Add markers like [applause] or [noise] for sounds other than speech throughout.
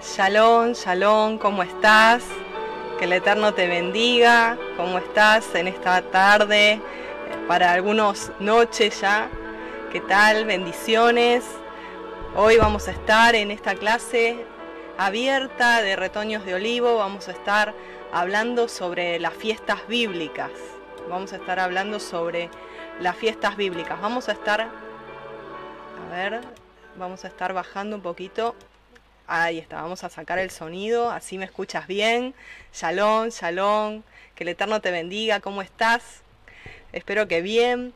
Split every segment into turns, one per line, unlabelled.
Shalom, shalom, ¿cómo estás? Que el Eterno te bendiga. ¿Cómo estás en esta tarde? Para algunos noches ya. ¿Qué tal? Bendiciones. Hoy vamos a estar en esta clase abierta de retoños de olivo. Vamos a estar hablando sobre las fiestas bíblicas. Vamos a estar hablando sobre las fiestas bíblicas. Vamos a estar, vamos a estar bajando un poquito Ahí está, vamos a sacar el sonido, así me escuchas bien. Shalom, shalom, que el Eterno te bendiga, ¿cómo estás? Espero que bien,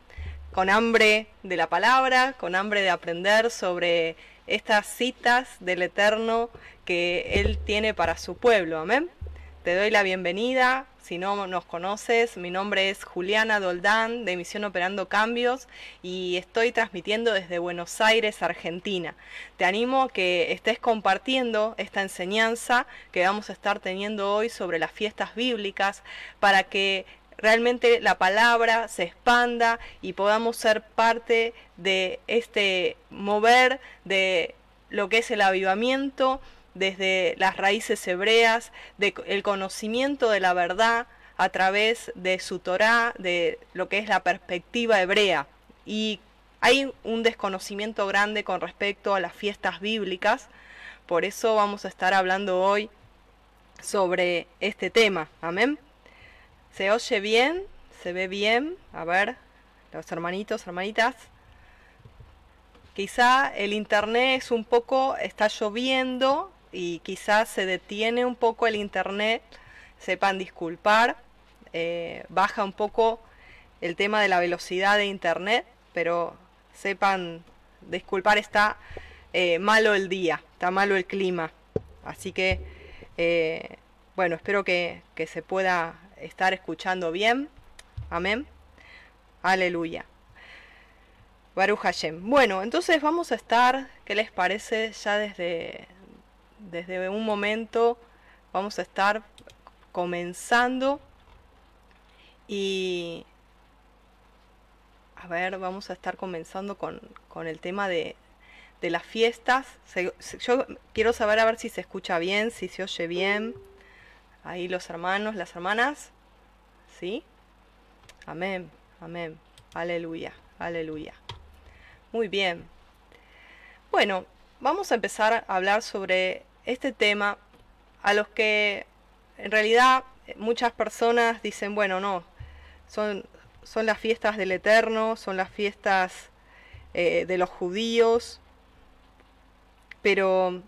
con hambre de la palabra, con hambre de aprender sobre estas citas del Eterno que Él tiene para su pueblo, amén. Te doy la bienvenida. Si no nos conoces, mi nombre es Juliana Doldán de Misión Operando Cambios y estoy transmitiendo desde Buenos Aires, Argentina. Te animo a que estés compartiendo esta enseñanza que vamos a estar teniendo hoy sobre las fiestas bíblicas para que realmente la palabra se expanda y podamos ser parte de este mover de lo que es el avivamiento desde las raíces hebreas, del conocimiento de la verdad a través de su Torah, de lo que es la perspectiva hebrea. Y hay un desconocimiento grande con respecto a las fiestas bíblicas, por eso vamos a estar hablando hoy sobre este tema. Amén. ¿Se oye bien? ¿Se ve bien? A ver, los hermanitos, hermanitas. Quizá el internet es un poco, está lloviendo, y quizás se detiene un poco el internet, sepan disculpar, eh, baja un poco el tema de la velocidad de internet, pero sepan disculpar, está eh, malo el día, está malo el clima, así que eh, bueno, espero que, que se pueda estar escuchando bien, amén, aleluya. Baruch Hashem. Bueno, entonces vamos a estar, ¿qué les parece? Ya desde, desde un momento vamos a estar comenzando y a ver, vamos a estar comenzando con, el tema de, de las fiestas. yo quiero saber a ver si se escucha bien, si se oye bien. Ahí los hermanos, las hermanas. ¿Sí? Amén, amén. Aleluya, aleluya. Muy bien. Bueno, vamos a empezar a hablar sobre este tema a los que en realidad muchas personas dicen, bueno, no, son, son las fiestas del Eterno, son las fiestas eh, de los judíos, pero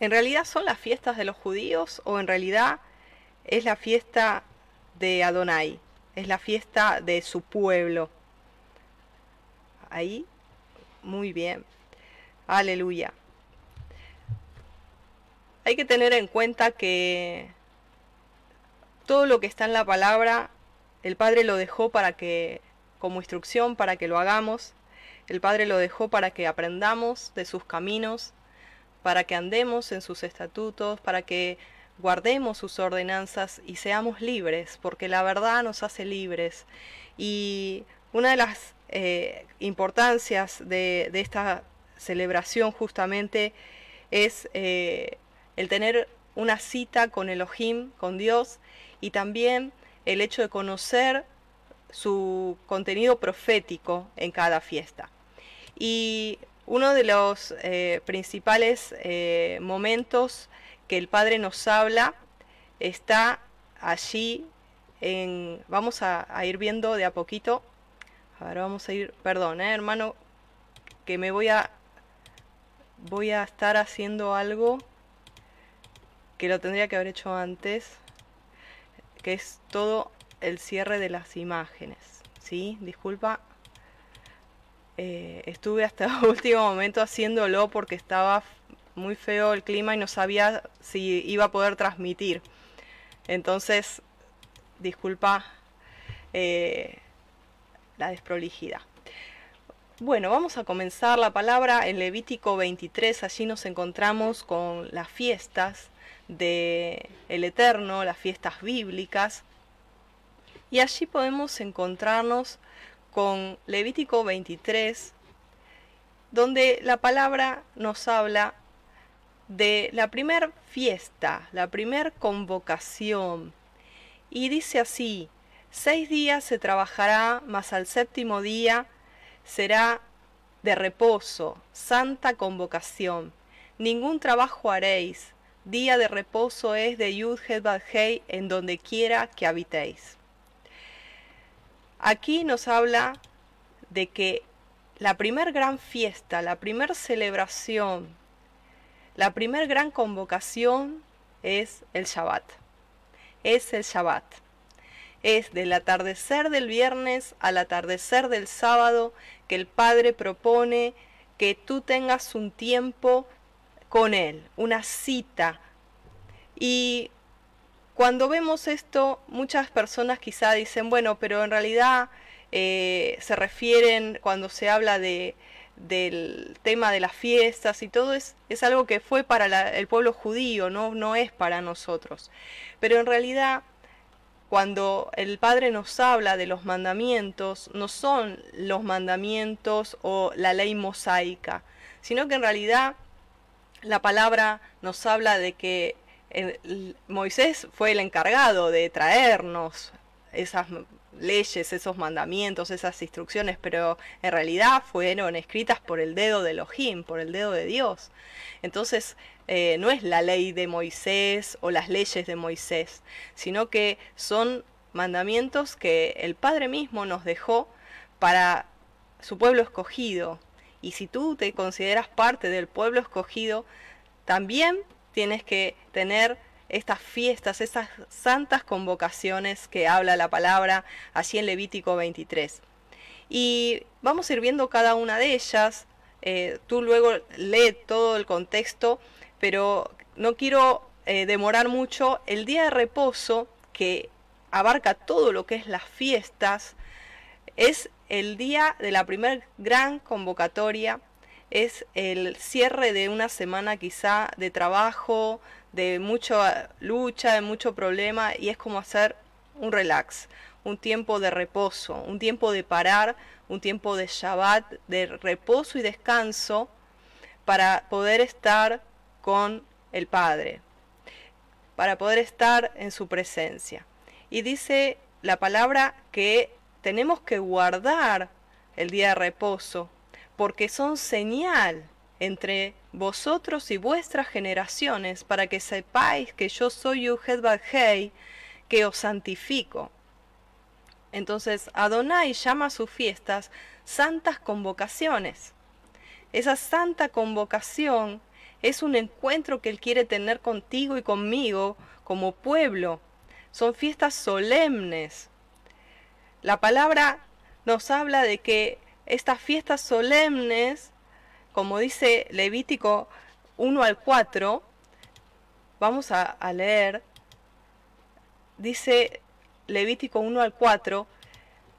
¿en realidad son las fiestas de los judíos o en realidad es la fiesta de Adonai? Es la fiesta de su pueblo. Ahí, muy bien. Aleluya hay que tener en cuenta que todo lo que está en la palabra, el Padre lo dejó para que, como instrucción, para que lo hagamos. El Padre lo dejó para que aprendamos de sus caminos, para que andemos en sus estatutos, para que guardemos sus ordenanzas y seamos libres, porque la verdad nos hace libres. Y una de las eh, importancias de, esta celebración justamente es eh, el tener una cita con Elohim, con Dios, y también el hecho de conocer su contenido profético en cada fiesta. Y uno de los eh, principales eh, momentos que el Padre nos habla está allí en, vamos a, ir viendo de a poquito, ahora vamos a ir, perdón, eh, hermano, que me voy a, voy a estar haciendo algo que lo tendría que haber hecho antes, que es todo el cierre de las imágenes. ¿Sí? Disculpa. Eh, estuve hasta el [laughs] último momento haciéndolo porque estaba muy feo el clima y no sabía si iba a poder transmitir. Entonces, disculpa eh, la desprolijidad. Bueno, vamos a comenzar la palabra en Levítico 23. Allí nos encontramos con las fiestas de el Eterno, las fiestas bíblicas, y allí podemos encontrarnos con Levítico 23, donde la palabra nos habla de la primer fiesta, la primer convocación. Y dice así, seis días se trabajará, mas al séptimo día será de reposo, santa convocación. Ningún trabajo haréis, día de reposo es de Yud Hei en donde quiera que habitéis. Aquí nos habla de que la primer gran fiesta, la primer celebración, la primer gran convocación es el Shabbat. Es el Shabbat. Es del atardecer del viernes al atardecer del sábado que el Padre propone que tú tengas un tiempo con Él, una cita. Y cuando vemos esto, muchas personas quizá dicen, bueno, pero en realidad eh, se refieren cuando se habla de, del tema de las fiestas y todo es, es algo que fue para el pueblo judío, ¿no? no es para nosotros. Pero en realidad, cuando el Padre nos habla de los mandamientos, no son los mandamientos o la ley mosaica, sino que en realidad la palabra nos habla de que Moisés fue el encargado de traernos esas leyes, esos mandamientos, esas instrucciones, pero en realidad fueron escritas por el dedo de Elohim, por el dedo de Dios. Entonces, eh, no es la ley de Moisés o las leyes de Moisés, sino que son mandamientos que el Padre mismo nos dejó para su pueblo escogido. Y si tú te consideras parte del pueblo escogido, también tienes que tener estas fiestas, esas santas convocaciones que habla la palabra allí en Levítico 23. Y vamos a ir viendo cada una de ellas. Eh, tú luego lee todo el contexto, pero no quiero eh, demorar mucho. El día de reposo, que abarca todo lo que es las fiestas, es el día de la primer gran convocatoria es el cierre de una semana quizá de trabajo, de mucha lucha, de mucho problema y es como hacer un relax, un tiempo de reposo, un tiempo de parar, un tiempo de Shabbat, de reposo y descanso para poder estar con el Padre, para poder estar en su presencia. Y dice la palabra que tenemos que guardar el día de reposo porque son señal entre vosotros y vuestras generaciones, para que sepáis que yo soy Hei, que os santifico. Entonces Adonai llama a sus fiestas santas convocaciones. Esa santa convocación es un encuentro que Él quiere tener contigo y conmigo como pueblo. Son fiestas solemnes. La palabra nos habla de que estas fiestas solemnes, como dice Levítico 1 al 4, vamos a, leer, dice Levítico 1 al 4,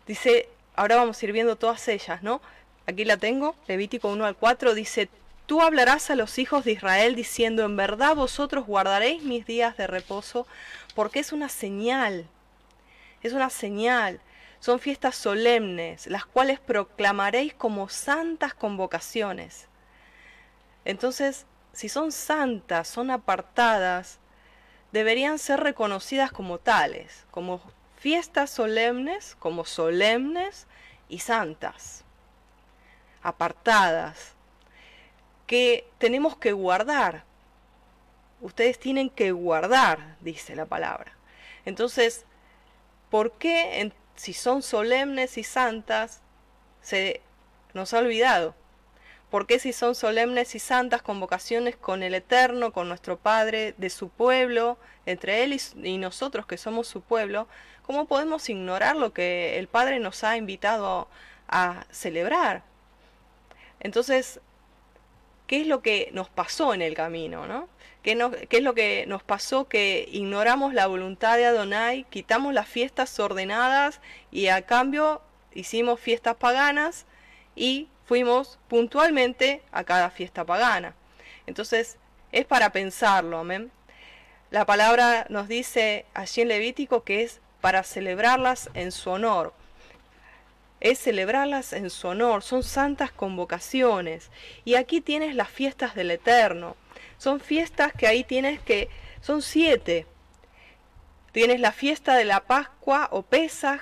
dice, ahora vamos a ir viendo todas ellas, ¿no? Aquí la tengo, Levítico 1 al 4, dice, tú hablarás a los hijos de Israel diciendo, en verdad vosotros guardaréis mis días de reposo, porque es una señal, es una señal son fiestas solemnes, las cuales proclamaréis como santas convocaciones. Entonces, si son santas, son apartadas, deberían ser reconocidas como tales, como fiestas solemnes, como solemnes y santas, apartadas, que tenemos que guardar. Ustedes tienen que guardar, dice la palabra. Entonces, ¿por qué si son solemnes y santas, se nos ha olvidado. ¿Por qué si son solemnes y santas convocaciones con el Eterno, con nuestro Padre, de su pueblo, entre Él y, nosotros que somos su pueblo, cómo podemos ignorar lo que el Padre nos ha invitado a celebrar? Entonces, ¿qué es lo que nos pasó en el camino? ¿no? ¿Qué, es lo que nos pasó? Que ignoramos la voluntad de Adonai, quitamos las fiestas ordenadas y a cambio hicimos fiestas paganas y fuimos puntualmente a cada fiesta pagana. Entonces, es para pensarlo, amén. La palabra nos dice allí en Levítico que es para celebrarlas en su honor. Es celebrarlas en su honor, son santas convocaciones. Y aquí tienes las fiestas del Eterno. Son fiestas que ahí tienes que, son siete. Tienes la fiesta de la Pascua o Pesaj,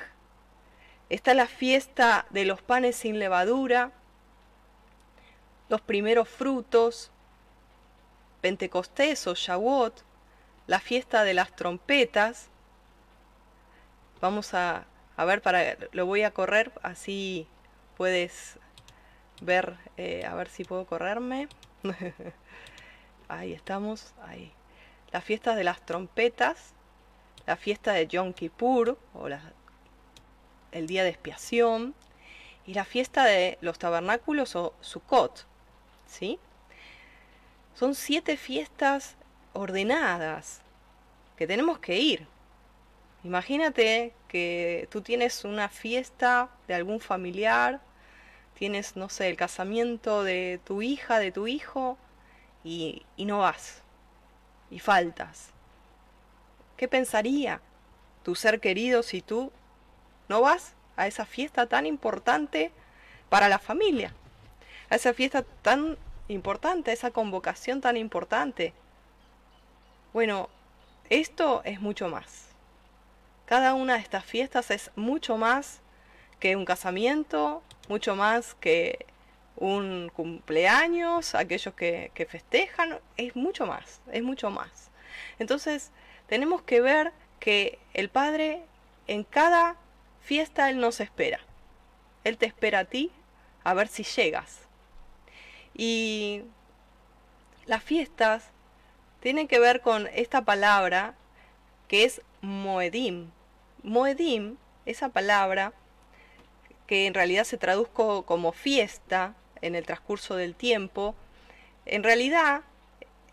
está la fiesta de los panes sin levadura, los primeros frutos, Pentecostés o Shavuot, la fiesta de las trompetas. Vamos a, ver, para lo voy a correr, así puedes ver, eh, a ver si puedo correrme. [laughs] ahí estamos, ahí. La fiesta de las trompetas, la fiesta de Yom Kippur, o el día de expiación, y la fiesta de los tabernáculos o Sukkot, ¿sí? Son siete fiestas ordenadas que tenemos que ir. Imagínate que tú tienes una fiesta de algún familiar, tienes, no sé, el casamiento de tu hija, de tu hijo, y, no vas, y faltas. ¿Qué pensaría tu ser querido si tú no vas a esa fiesta tan importante para la familia? A esa fiesta tan importante, esa convocación tan importante. Bueno, esto es mucho más. Cada una de estas fiestas es mucho más que un casamiento, mucho más que un cumpleaños, aquellos que, festejan, es mucho más, es mucho más. Entonces, tenemos que ver que el Padre en cada fiesta Él nos espera. Él te espera a ti a ver si llegas. Y las fiestas tienen que ver con esta palabra que es Moedim. Moedim, esa palabra que en realidad se traduzco como fiesta en el transcurso del tiempo, en realidad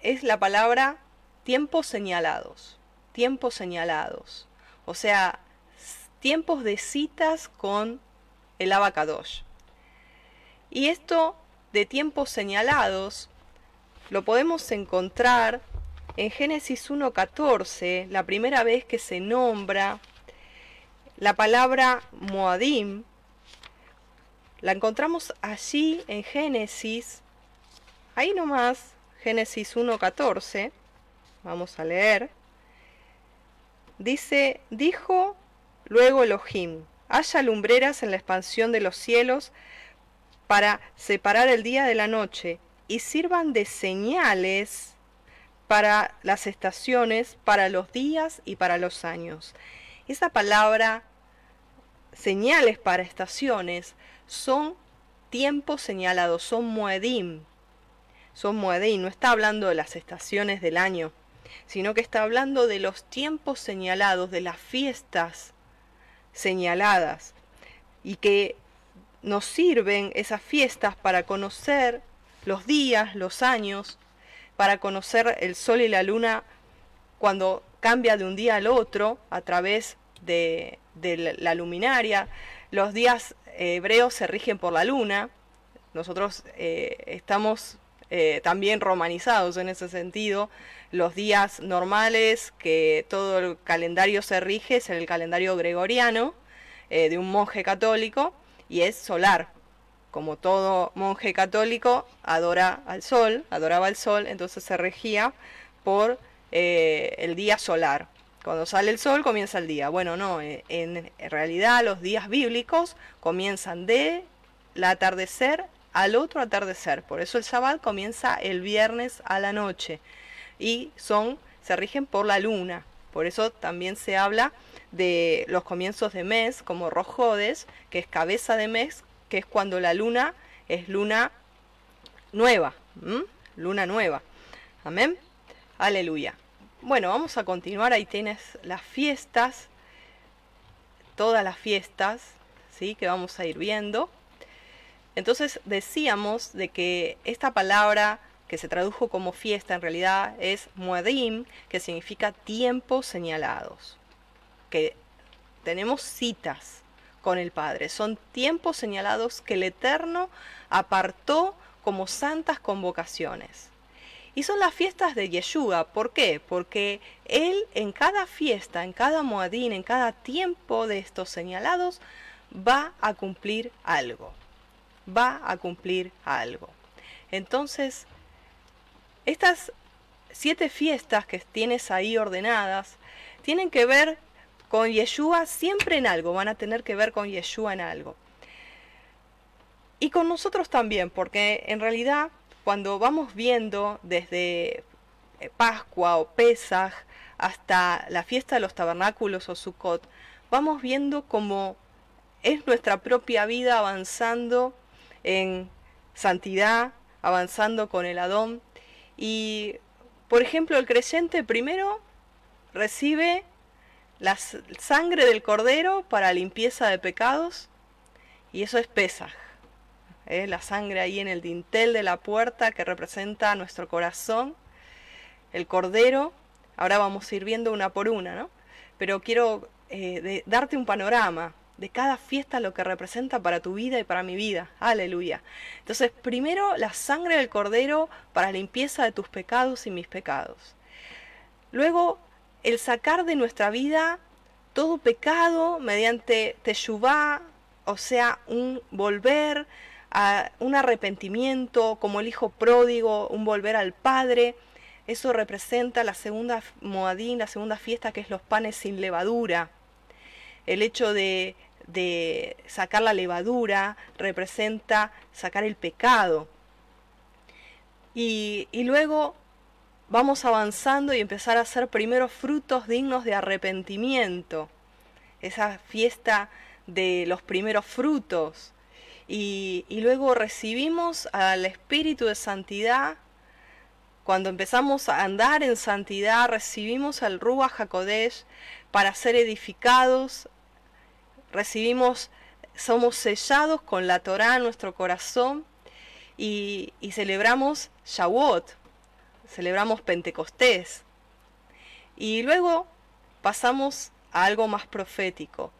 es la palabra tiempos señalados, tiempos señalados, o sea, tiempos de citas con el abacadosh. Y esto de tiempos señalados lo podemos encontrar en Génesis 1.14, la primera vez que se nombra la palabra Moadim, la encontramos allí en Génesis, ahí nomás, Génesis 1.14, vamos a leer, dice, dijo luego Elohim, haya lumbreras en la expansión de los cielos para separar el día de la noche y sirvan de señales para las estaciones, para los días y para los años. Esa palabra señales para estaciones son tiempos señalados, son muedim. Son muedim, no está hablando de las estaciones del año, sino que está hablando de los tiempos señalados, de las fiestas señaladas y que nos sirven esas fiestas para conocer los días, los años, para conocer el sol y la luna cuando cambia de un día al otro a través de, la luminaria. Los días hebreos se rigen por la luna. Nosotros eh, estamos eh, también romanizados en ese sentido. Los días normales que todo el calendario se rige es el calendario gregoriano eh, de un monje católico y es solar. Como todo monje católico, adora al sol, adoraba al sol, entonces se regía por eh, el día solar. Cuando sale el sol comienza el día. Bueno, no, eh, en, realidad los días bíblicos comienzan de la atardecer al otro atardecer. Por eso el Shabbat comienza el viernes a la noche y son se rigen por la luna. Por eso también se habla de los comienzos de mes, como Rojodes, que es cabeza de mes, que es cuando la luna es luna nueva, luna nueva. Amén. Aleluya. Bueno, vamos a continuar. Ahí tienes las fiestas, todas las fiestas, ¿sí? Que vamos a ir viendo. Entonces decíamos de que esta palabra que se tradujo como fiesta en realidad es muadim, que significa tiempos señalados que tenemos citas con el Padre. Son tiempos señalados que el Eterno apartó como santas convocaciones. Y son las fiestas de Yeshua. ¿Por qué? Porque Él en cada fiesta, en cada moadín, en cada tiempo de estos señalados, va a cumplir algo. Va a cumplir algo. Entonces, estas siete fiestas que tienes ahí ordenadas tienen que ver con Yeshua siempre en algo, van a tener que ver con Yeshua en algo. Y con nosotros también, porque en realidad cuando vamos viendo desde eh, Pascua o Pesaj hasta la fiesta de los tabernáculos o Sukkot, vamos viendo cómo es nuestra propia vida avanzando en santidad, avanzando con el Adón. Y, por ejemplo, el creyente primero recibe la sangre del cordero para limpieza de pecados y eso es Pesaj. ¿Eh? la sangre ahí en el dintel de la puerta que representa nuestro corazón, el cordero. Ahora vamos a ir viendo una por una, ¿no? Pero quiero eh, darte un panorama de cada fiesta lo que representa para tu vida y para mi vida. Aleluya. Entonces, primero la sangre del cordero para limpieza de tus pecados y mis pecados. Luego, el sacar de nuestra vida todo pecado mediante teshuvah, o sea, un volver un arrepentimiento, como el hijo pródigo, un volver al Padre. Eso representa la segunda moadín, la segunda fiesta, que es los panes sin levadura. El hecho de, de sacar la levadura representa sacar el pecado. Y, y luego vamos avanzando y empezar a hacer primeros frutos dignos de arrepentimiento. Esa fiesta de los primeros frutos, y, luego recibimos al Espíritu de Santidad. Cuando empezamos a andar en santidad, recibimos al Ruach HaKodesh para ser edificados. Recibimos, somos sellados con la Torah en nuestro corazón y, y celebramos Shavuot, celebramos Pentecostés. Y luego pasamos a algo más profético,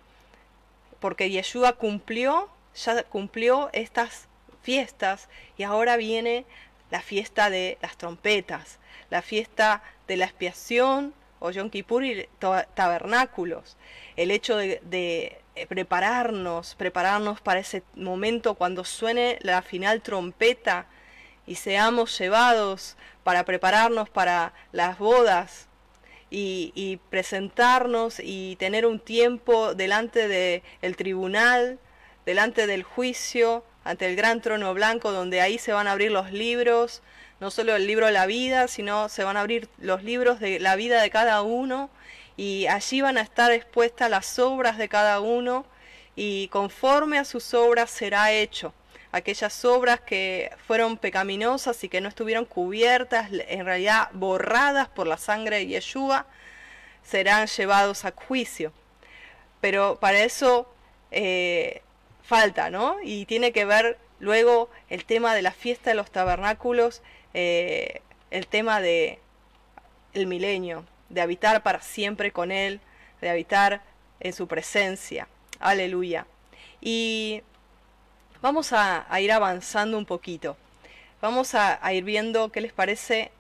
porque Yeshua cumplió ya cumplió estas fiestas y ahora viene la fiesta de las trompetas, la fiesta de la expiación o Yom Kippur y tabernáculos, el hecho de, de, eh, prepararnos, prepararnos para ese momento cuando suene la final trompeta y seamos llevados para prepararnos para las bodas y, y presentarnos y tener un tiempo delante del el tribunal delante del juicio, ante el gran trono blanco, donde ahí se van a abrir los libros, no solo el libro de la vida, sino se van a abrir los libros de la vida de cada uno, y allí van a estar expuestas las obras de cada uno, y conforme a sus obras será hecho. Aquellas obras que fueron pecaminosas y que no estuvieron cubiertas, en realidad borradas por la sangre de Yeshua, serán llevados a juicio. Pero para eso eh, falta, ¿no? Y tiene que ver luego el tema de la fiesta de los tabernáculos, eh, el tema de el milenio, de habitar para siempre con Él, de habitar en su presencia. Aleluya. Y vamos a, ir avanzando un poquito. Vamos a, a ir viendo qué les parece.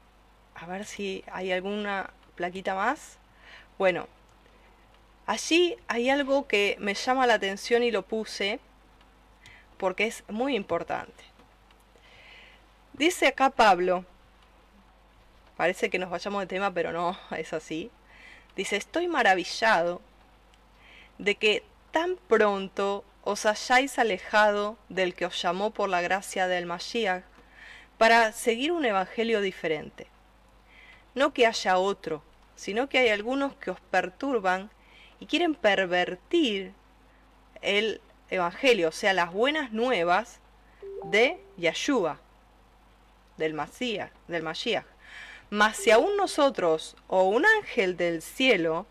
A ver si hay alguna plaquita más. Bueno, allí hay algo que me llama la atención y lo puse porque es muy importante. Dice acá Pablo, parece que nos vayamos de tema, pero no, [laughs] es así. Dice, estoy maravillado de que tan pronto os hayáis alejado del que os llamó por la gracia del Mashiach para seguir un evangelio diferente. No que haya otro, sino que hay algunos que os perturban y quieren pervertir el evangelio, o sea, las buenas nuevas de Yeshua, del Masías, del Mashiach. Mas si aún nosotros o un ángel del cielo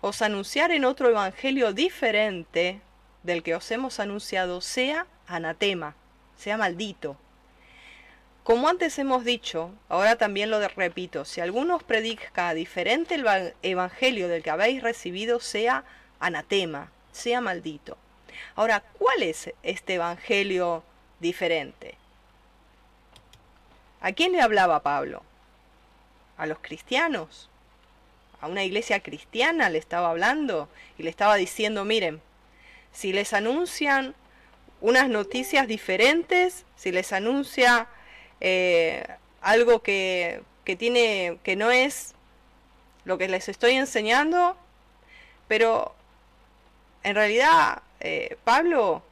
os anunciar en otro evangelio diferente del que os hemos anunciado, sea anatema, sea maldito. Como antes hemos dicho, ahora también lo repito, si alguno os predica diferente el evangelio del que habéis recibido, sea anatema, sea maldito. Ahora, ¿cuál es este evangelio diferente? ¿A quién le hablaba Pablo? ¿A los cristianos? ¿A una iglesia cristiana le estaba hablando y le estaba diciendo, miren, si les anuncian unas noticias diferentes, si les anuncia eh, algo que, que, tiene, que no es lo que les estoy enseñando, pero en realidad eh, Pablo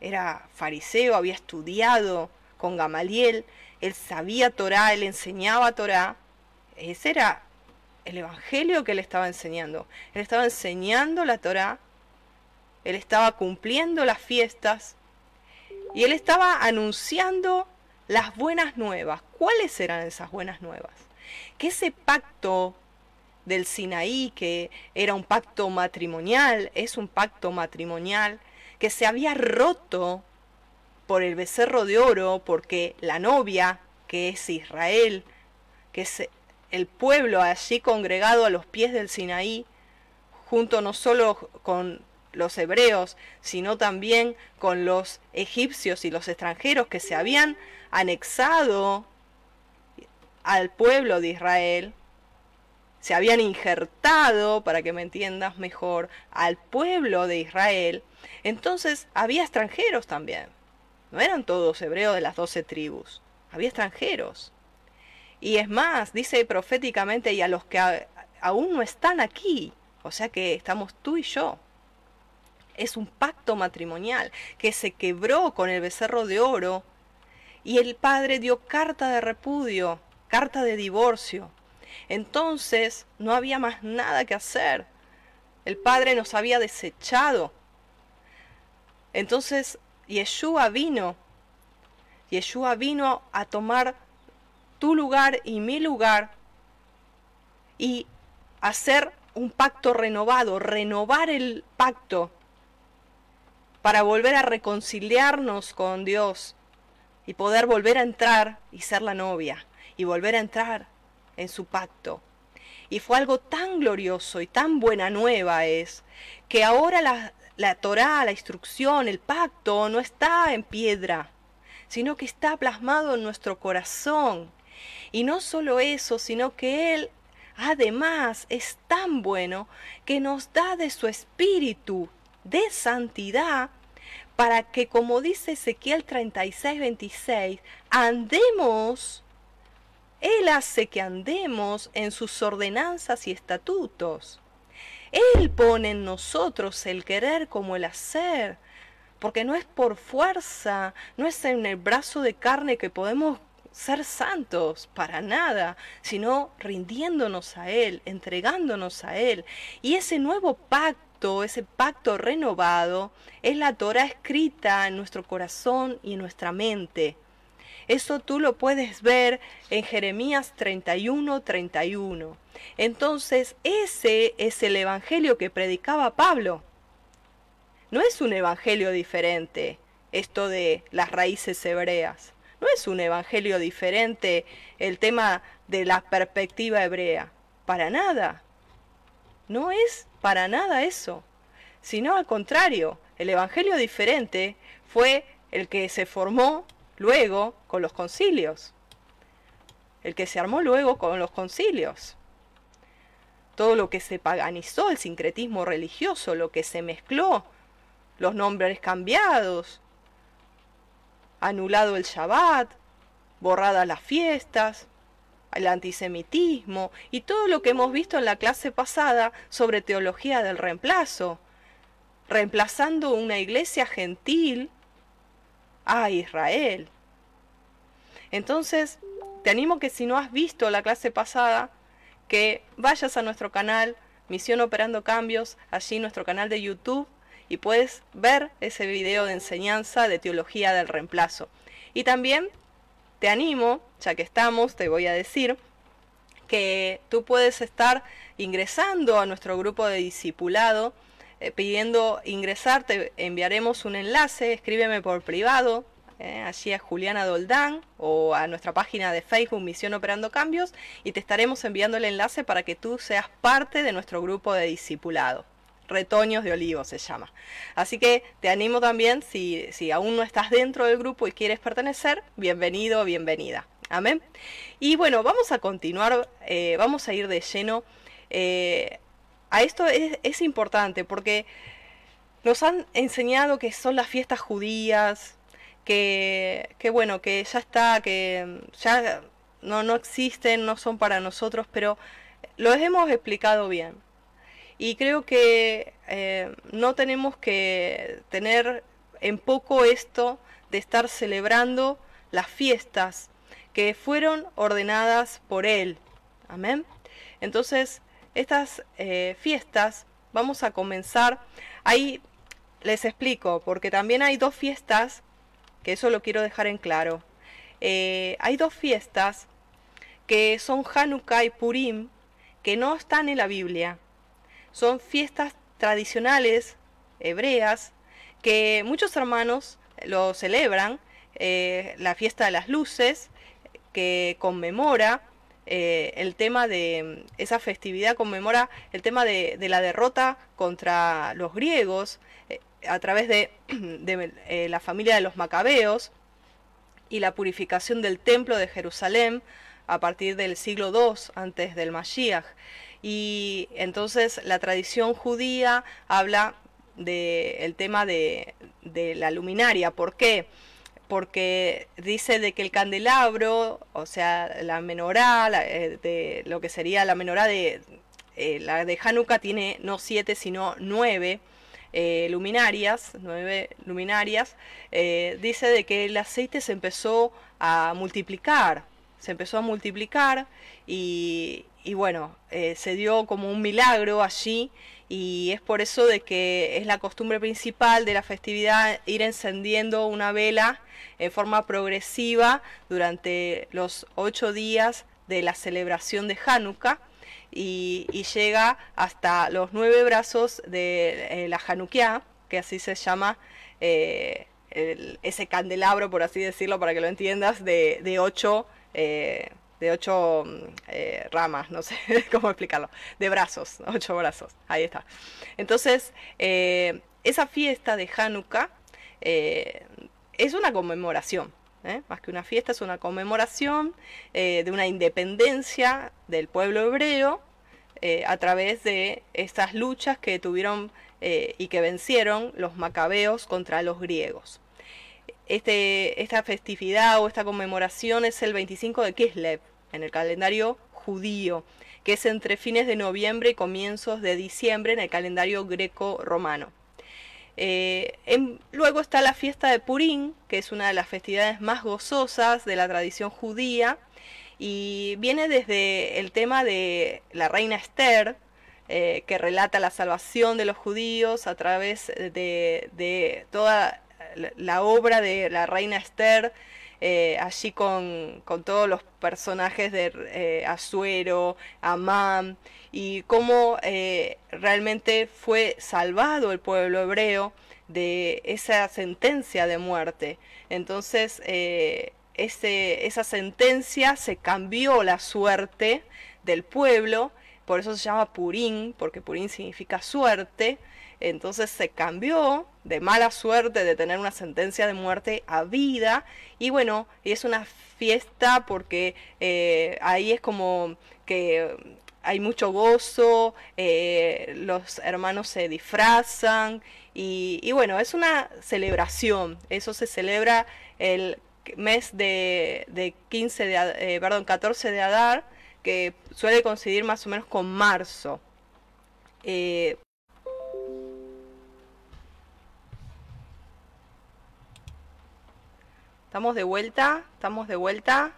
era fariseo, había estudiado con Gamaliel, él sabía Torah, él enseñaba Torah, ese era el evangelio que él estaba enseñando. Él estaba enseñando la Torah, él estaba cumpliendo las fiestas y él estaba anunciando las buenas nuevas. ¿Cuáles eran esas buenas nuevas? Que ese pacto del Sinaí, que era un pacto matrimonial, es un pacto matrimonial, que se había roto por el becerro de oro, porque la novia, que es Israel, que es el pueblo allí congregado a los pies del Sinaí, junto no solo con los hebreos, sino también con los egipcios y los extranjeros que se habían anexado al pueblo de Israel, se habían injertado, para que me entiendas mejor, al pueblo de Israel, entonces había extranjeros también. No eran todos hebreos de las doce tribus, había extranjeros. Y es más, dice proféticamente, y a los que aún no están aquí, o sea que estamos tú y yo. Es un pacto matrimonial que se quebró con el becerro de oro y el padre dio carta de repudio, carta de divorcio. Entonces no había más nada que hacer. El Padre nos había desechado. Entonces Yeshua vino. Yeshua vino a tomar tu lugar y mi lugar y hacer un pacto renovado, renovar el pacto para volver a reconciliarnos con Dios y poder volver a entrar y ser la novia y volver a entrar en su pacto. Y fue algo tan glorioso y tan buena nueva es que ahora la, la Torá, la instrucción, el pacto no está en piedra, sino que está plasmado en nuestro corazón. Y no solo eso, sino que Él además es tan bueno que nos da de su espíritu de santidad para que, como dice Ezequiel 36, 26, andemos él hace que andemos en sus ordenanzas y estatutos. Él pone en nosotros el querer como el hacer, porque no es por fuerza, no es en el brazo de carne que podemos ser santos, para nada, sino rindiéndonos a Él, entregándonos a Él. Y ese nuevo pacto, ese pacto renovado, es la Torah escrita en nuestro corazón y en nuestra mente. Eso tú lo puedes ver en Jeremías 31, 31. Entonces, ese es el evangelio que predicaba Pablo. No es un evangelio diferente, esto de las raíces hebreas. No es un evangelio diferente el tema de la perspectiva hebrea. Para nada. No es para nada eso. Sino al contrario, el evangelio diferente fue el que se formó luego con los concilios. El que se armó luego con los concilios. Todo lo que se paganizó, el sincretismo religioso, lo que se mezcló, los nombres cambiados, anulado el Shabbat, borradas las fiestas, el antisemitismo y todo lo que hemos visto en la clase pasada sobre teología del reemplazo, reemplazando una iglesia gentil a Israel. Entonces, te animo que si no has visto la clase pasada, que vayas a nuestro canal Misión Operando Cambios, allí nuestro canal de YouTube, y puedes ver ese video de enseñanza de teología del reemplazo. Y también te animo, ya que estamos, te voy a decir que tú puedes estar ingresando a nuestro grupo de discipulado eh, pidiendo ingresar, te enviaremos un enlace, escríbeme por privado, eh, allí a Juliana Doldán o a nuestra página de Facebook Misión Operando Cambios y te estaremos enviando el enlace para que tú seas parte de nuestro grupo de discipulado. Retoños de Olivo se llama. Así que te animo también, si, si aún no estás dentro del grupo y quieres pertenecer, bienvenido o bienvenida. Amén. Y bueno, vamos a continuar, eh, vamos a ir de lleno a esto es, importante porque nos han enseñado que son las fiestas judías, que, que bueno, que ya está, que ya no, no existen, no son para nosotros, pero los hemos explicado bien. Y creo que eh, no tenemos que tener en poco esto de estar celebrando las fiestas que fueron ordenadas por Él. Amén. Entonces, estas eh, fiestas vamos a comenzar. Ahí les explico, porque también hay dos fiestas, que eso lo quiero dejar en claro. Eh, hay dos fiestas que son Hanukkah y Purim, que no están en la Biblia. Son fiestas tradicionales hebreas que muchos hermanos lo celebran, eh, la fiesta de las luces, que conmemora eh, el tema de esa festividad, conmemora el tema de, la derrota contra los griegos a través de, [clears throat] la familia de los macabeos y la purificación del templo de Jerusalén a partir del siglo II antes del Mashiach. Y entonces la tradición judía habla del tema de, la luminaria. ¿Por qué? Porque dice de que el candelabro, o sea, la menorá, eh, de lo que sería la menorá de eh, la de Hanukkah tiene no siete sino nueve eh, luminarias, nueve luminarias. dice de que el aceite se empezó a multiplicar, se empezó a multiplicar y, y bueno, eh, se dio como un milagro allí y es por eso de que es la costumbre principal de la festividad ir encendiendo una vela en forma progresiva durante los ocho días de la celebración de Hanukkah y, llega hasta los nueve brazos de eh, la Hanukkah, que así se llama eh, ese candelabro, por así decirlo, para que lo entiendas, de, de ocho de ocho mm, eh, ramas, no [laughs] sé cómo explicarlo, de brazos, ocho brazos, ahí está. Entonces, eh, esa fiesta de Hanukkah eh, es una conmemoración, más que una fiesta, es una conmemoración de una independencia del pueblo hebreo a través de estas luchas que tuvieron y que vencieron los macabeos contra los griegos. Este, esta festividad o esta conmemoración es el 25 de Kislev, en el calendario judío, que es entre fines de noviembre y comienzos de diciembre en el calendario greco-romano. Eh, luego está la fiesta de Purim, que es una de las festividades más gozosas de la tradición judía, y viene desde el tema de la reina Esther, eh, que relata la salvación de los judíos a través de, toda la obra de la reina Esther, eh, allí con, todos los personajes de eh, Azuero, Amán, y cómo eh, realmente fue salvado el pueblo hebreo de esa sentencia de muerte. Entonces, ese, esa sentencia se cambió la suerte del pueblo, por eso se llama Purín, porque Purín significa suerte, entonces se cambió de mala suerte de tener una sentencia de muerte a vida. Y bueno, es una fiesta porque eh, ahí es como que hay mucho gozo, eh, los hermanos se disfrazan y, bueno, es una celebración. Eso se celebra el mes de, 15 de, eh, perdón, 14 de Adar, que suele coincidir más o menos con marzo. Estamos de vuelta, estamos de vuelta.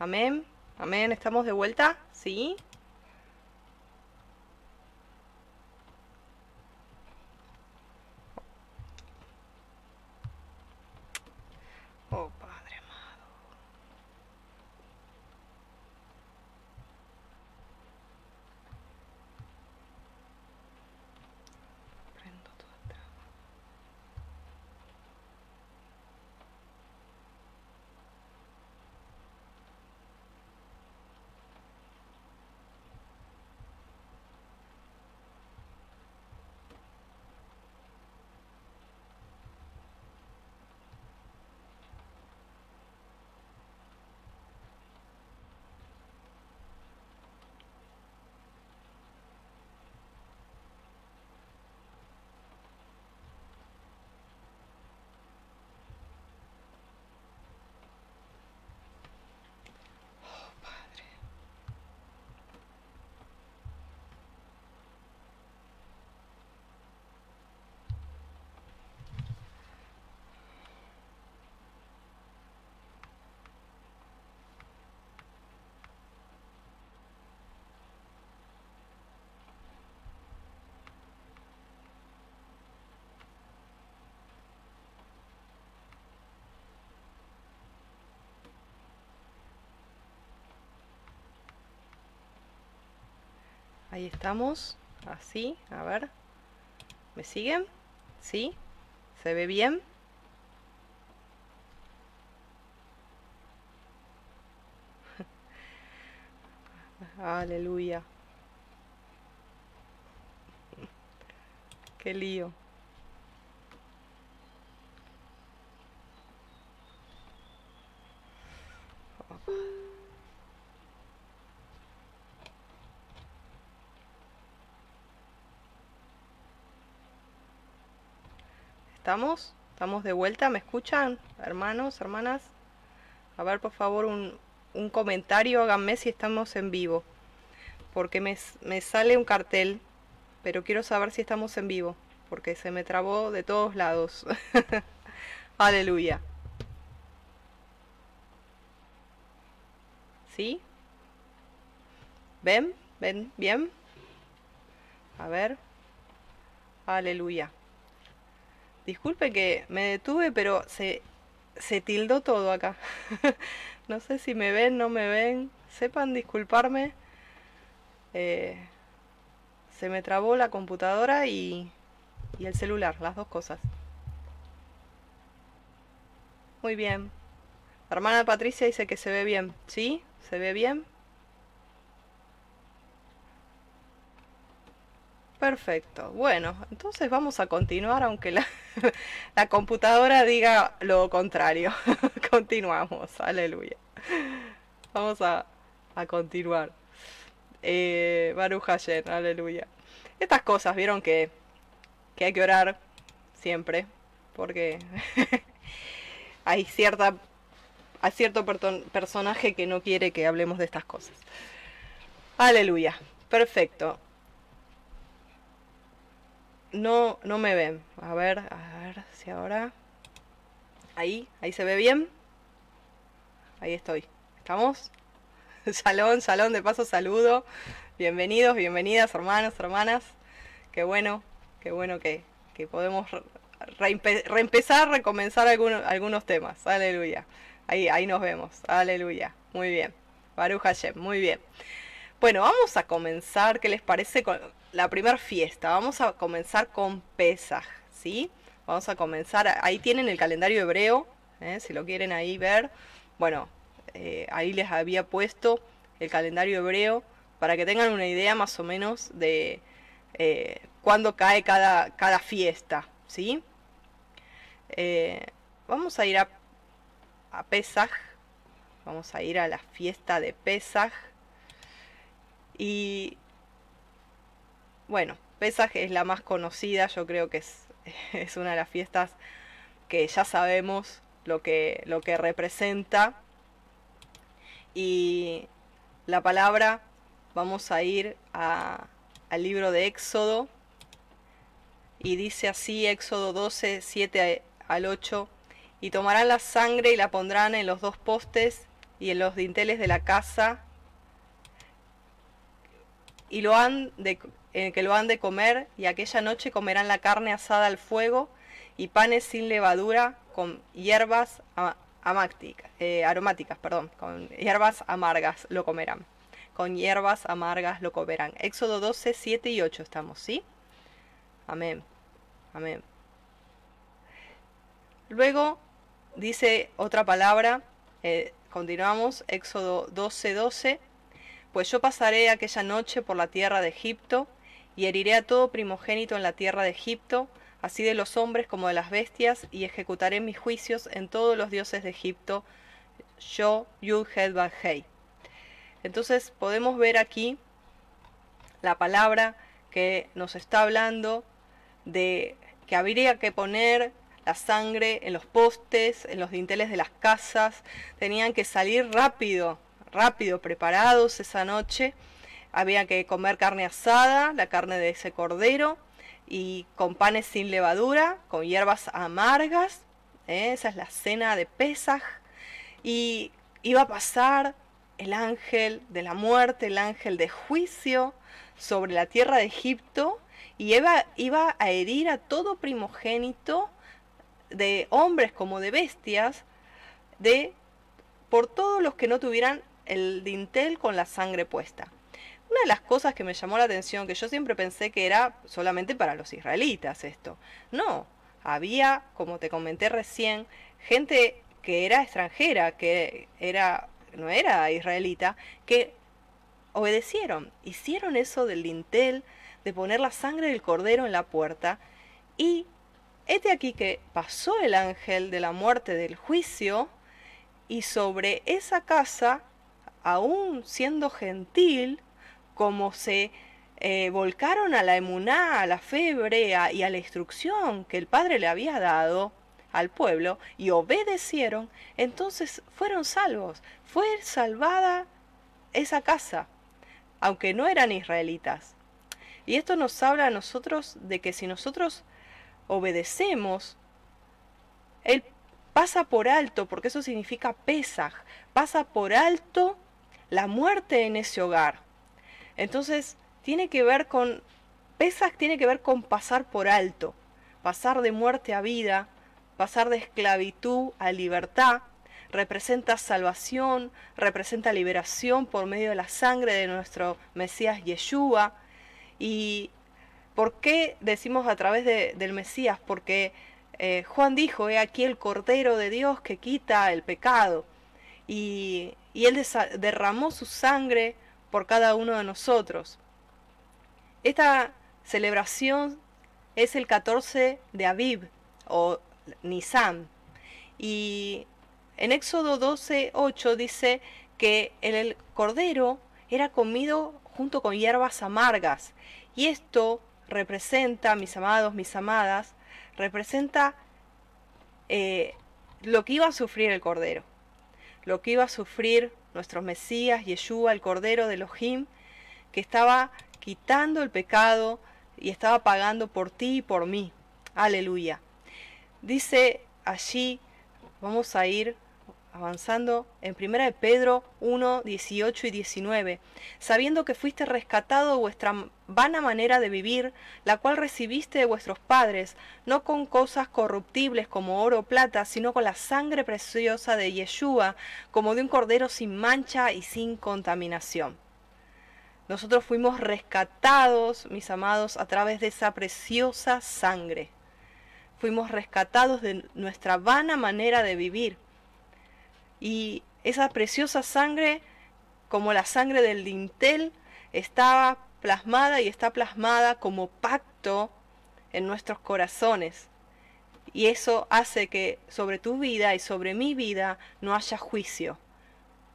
Amén, amén, estamos de vuelta, ¿sí? Ahí estamos. Así, a ver. ¿Me siguen? ¿Sí? ¿Se ve bien? [laughs] Aleluya. Qué lío. ¿Estamos? ¿Estamos de vuelta? ¿Me escuchan? Hermanos, hermanas. A ver, por favor, un, un comentario, háganme si estamos en vivo. Porque me, me sale un cartel, pero quiero saber si estamos en vivo. Porque se me trabó de todos lados. [laughs] Aleluya. ¿Sí? ¿Ven? ¿Ven? ¿Bien? A ver. Aleluya. Disculpe que me detuve, pero se, se tildó todo acá. [laughs] no sé si me ven, no me ven. Sepan disculparme. Eh, se me trabó la computadora y, y el celular, las dos cosas. Muy bien. La hermana Patricia dice que se ve bien. ¿Sí? ¿Se ve bien? Perfecto. Bueno, entonces vamos a continuar aunque la, [laughs] computadora diga lo contrario. [laughs] Continuamos. Aleluya. Vamos a, a continuar. Eh, Baruch aleluya. Estas cosas, vieron que, que hay que orar siempre, porque [laughs] hay cierta hay cierto personaje que no quiere que hablemos de estas cosas. Aleluya. Perfecto no, no me ven. A ver, a ver si ahora. Ahí, ahí se ve bien. Ahí estoy. ¿Estamos? [laughs] Salón, salón, de paso saludo. Bienvenidos, bienvenidas, hermanos, hermanas. Qué bueno, qué bueno que, que podemos reempezar, recomenzar algunos, algunos temas. Aleluya. Ahí, ahí nos vemos. Aleluya. Muy bien. Baruch Hashem, muy bien. Bueno, vamos a comenzar. ¿Qué les parece la primera fiesta? Vamos a comenzar con Pesaj, ¿sí? Vamos a comenzar. Ahí tienen el calendario hebreo, ¿eh? si lo quieren ahí ver. Bueno, eh, ahí les había puesto el calendario hebreo para que tengan una idea más o menos de eh, cuándo cae cada, cada fiesta, ¿sí? vamos a ir a, a Pesaj. Vamos a ir a la fiesta de Pesaj. Y bueno, Pesaj es la más conocida, yo creo que es, [laughs] es una de las fiestas que ya sabemos lo que, lo que representa. Y la palabra, vamos a ir al libro de Éxodo. Y dice así, Éxodo 12, 7 al 8. Y tomarán la sangre y la pondrán en los dos postes y en los dinteles de la casa y lo han de, eh, que lo han de comer, y aquella noche comerán la carne asada al fuego y panes sin levadura con hierbas eh, aromáticas, perdón, con hierbas amargas lo comerán. Con hierbas amargas lo comerán. Éxodo 12, 7 y 8 estamos, ¿sí? Amén. Amén. Luego dice otra palabra, eh, continuamos, Éxodo 12, 12 pues yo pasaré aquella noche por la tierra de Egipto, y heriré a todo primogénito en la tierra de Egipto, así de los hombres como de las bestias, y ejecutaré mis juicios en todos los dioses de Egipto, yo, Yud, Hei. Entonces podemos ver aquí la palabra que nos está hablando de que habría que poner la sangre en los postes, en los dinteles de las casas, tenían que salir rápido rápido preparados esa noche. Había que comer carne asada, la carne de ese cordero, y con panes sin levadura, con hierbas amargas. ¿eh? Esa es la cena de Pesaj. Y iba a pasar el ángel de la muerte, el ángel de juicio sobre la tierra de Egipto y iba, iba a herir a todo primogénito de hombres como de bestias de por todos los que no tuvieran el dintel con la sangre puesta. Una de las cosas que me llamó la atención, que yo siempre pensé que era solamente para los israelitas esto. No, había, como te comenté recién, gente que era extranjera, que era no era israelita, que obedecieron, hicieron eso del dintel, de poner la sangre del cordero en la puerta, y este aquí que pasó el ángel de la muerte del juicio, y sobre esa casa, aún siendo gentil, como se eh, volcaron a la emuná, a la fe hebrea y a la instrucción que el Padre le había dado al pueblo y obedecieron, entonces fueron salvos. Fue salvada esa casa, aunque no eran israelitas. Y esto nos habla a nosotros de que si nosotros obedecemos, Él pasa por alto, porque eso significa pesaj, pasa por alto la muerte en ese hogar. Entonces, tiene que ver con, pesaj tiene que ver con pasar por alto, pasar de muerte a vida, pasar de esclavitud a libertad, representa salvación, representa liberación por medio de la sangre de nuestro Mesías Yeshua. ¿Y por qué decimos a través del Mesías? Porque eh, Juan dijo, he aquí el Cordero de Dios que quita el pecado. Y Él derramó su sangre por cada uno de nosotros. Esta celebración es el 14 de Aviv o Nisan. Y en Éxodo 12, 8 dice que el cordero era comido junto con hierbas amargas. Y esto representa, mis amados, mis amadas, representa eh, lo que iba a sufrir el cordero, lo que iba a sufrir nuestro Mesías, Yeshua, el cordero de Elohim, que estaba quitando el pecado y estaba pagando por ti y por mí. Aleluya. Dice allí, vamos a ir avanzando en 1 de Pedro 1, 18 y 19, sabiendo que fuiste rescatado vuestra vana manera de vivir, la cual recibiste de vuestros padres, no con cosas corruptibles como oro o plata, sino con la sangre preciosa de Yeshua, como de un cordero sin mancha y sin contaminación. Nosotros fuimos rescatados, mis amados, a través de esa preciosa sangre. Fuimos rescatados de nuestra vana manera de vivir y esa preciosa sangre, como la sangre del dintel, estaba plasmada y está plasmada como pacto en nuestros corazones. Y eso hace que sobre tu vida y sobre mi vida no haya juicio,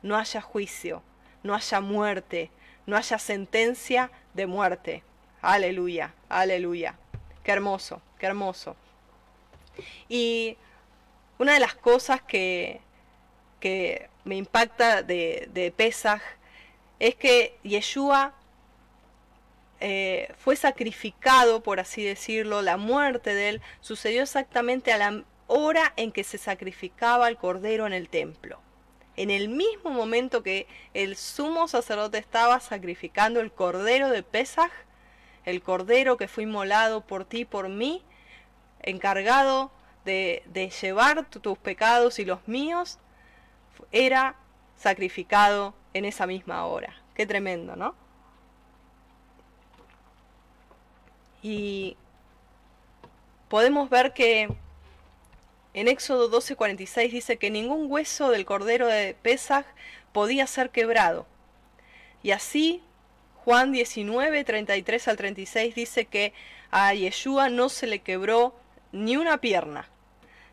no haya juicio, no haya muerte, no haya sentencia de muerte. Aleluya, aleluya. Qué hermoso, qué hermoso. Y una de las cosas que, que me impacta de, de es que Yeshua eh, fue sacrificado, por así decirlo, la muerte de él sucedió exactamente a la hora en que se sacrificaba el cordero en el templo. En el mismo momento que el sumo sacerdote estaba sacrificando el cordero de Pesaj, el cordero que fue inmolado por ti por mí, encargado de, de llevar tus pecados y los míos, era sacrificado en esa misma hora. Qué tremendo, ¿no? Y podemos ver que en Éxodo 12:46 dice que ningún hueso del cordero de Pesaj podía ser quebrado. Y así Juan 19, 33 al 36 dice que a Yeshua no se le quebró ni una pierna,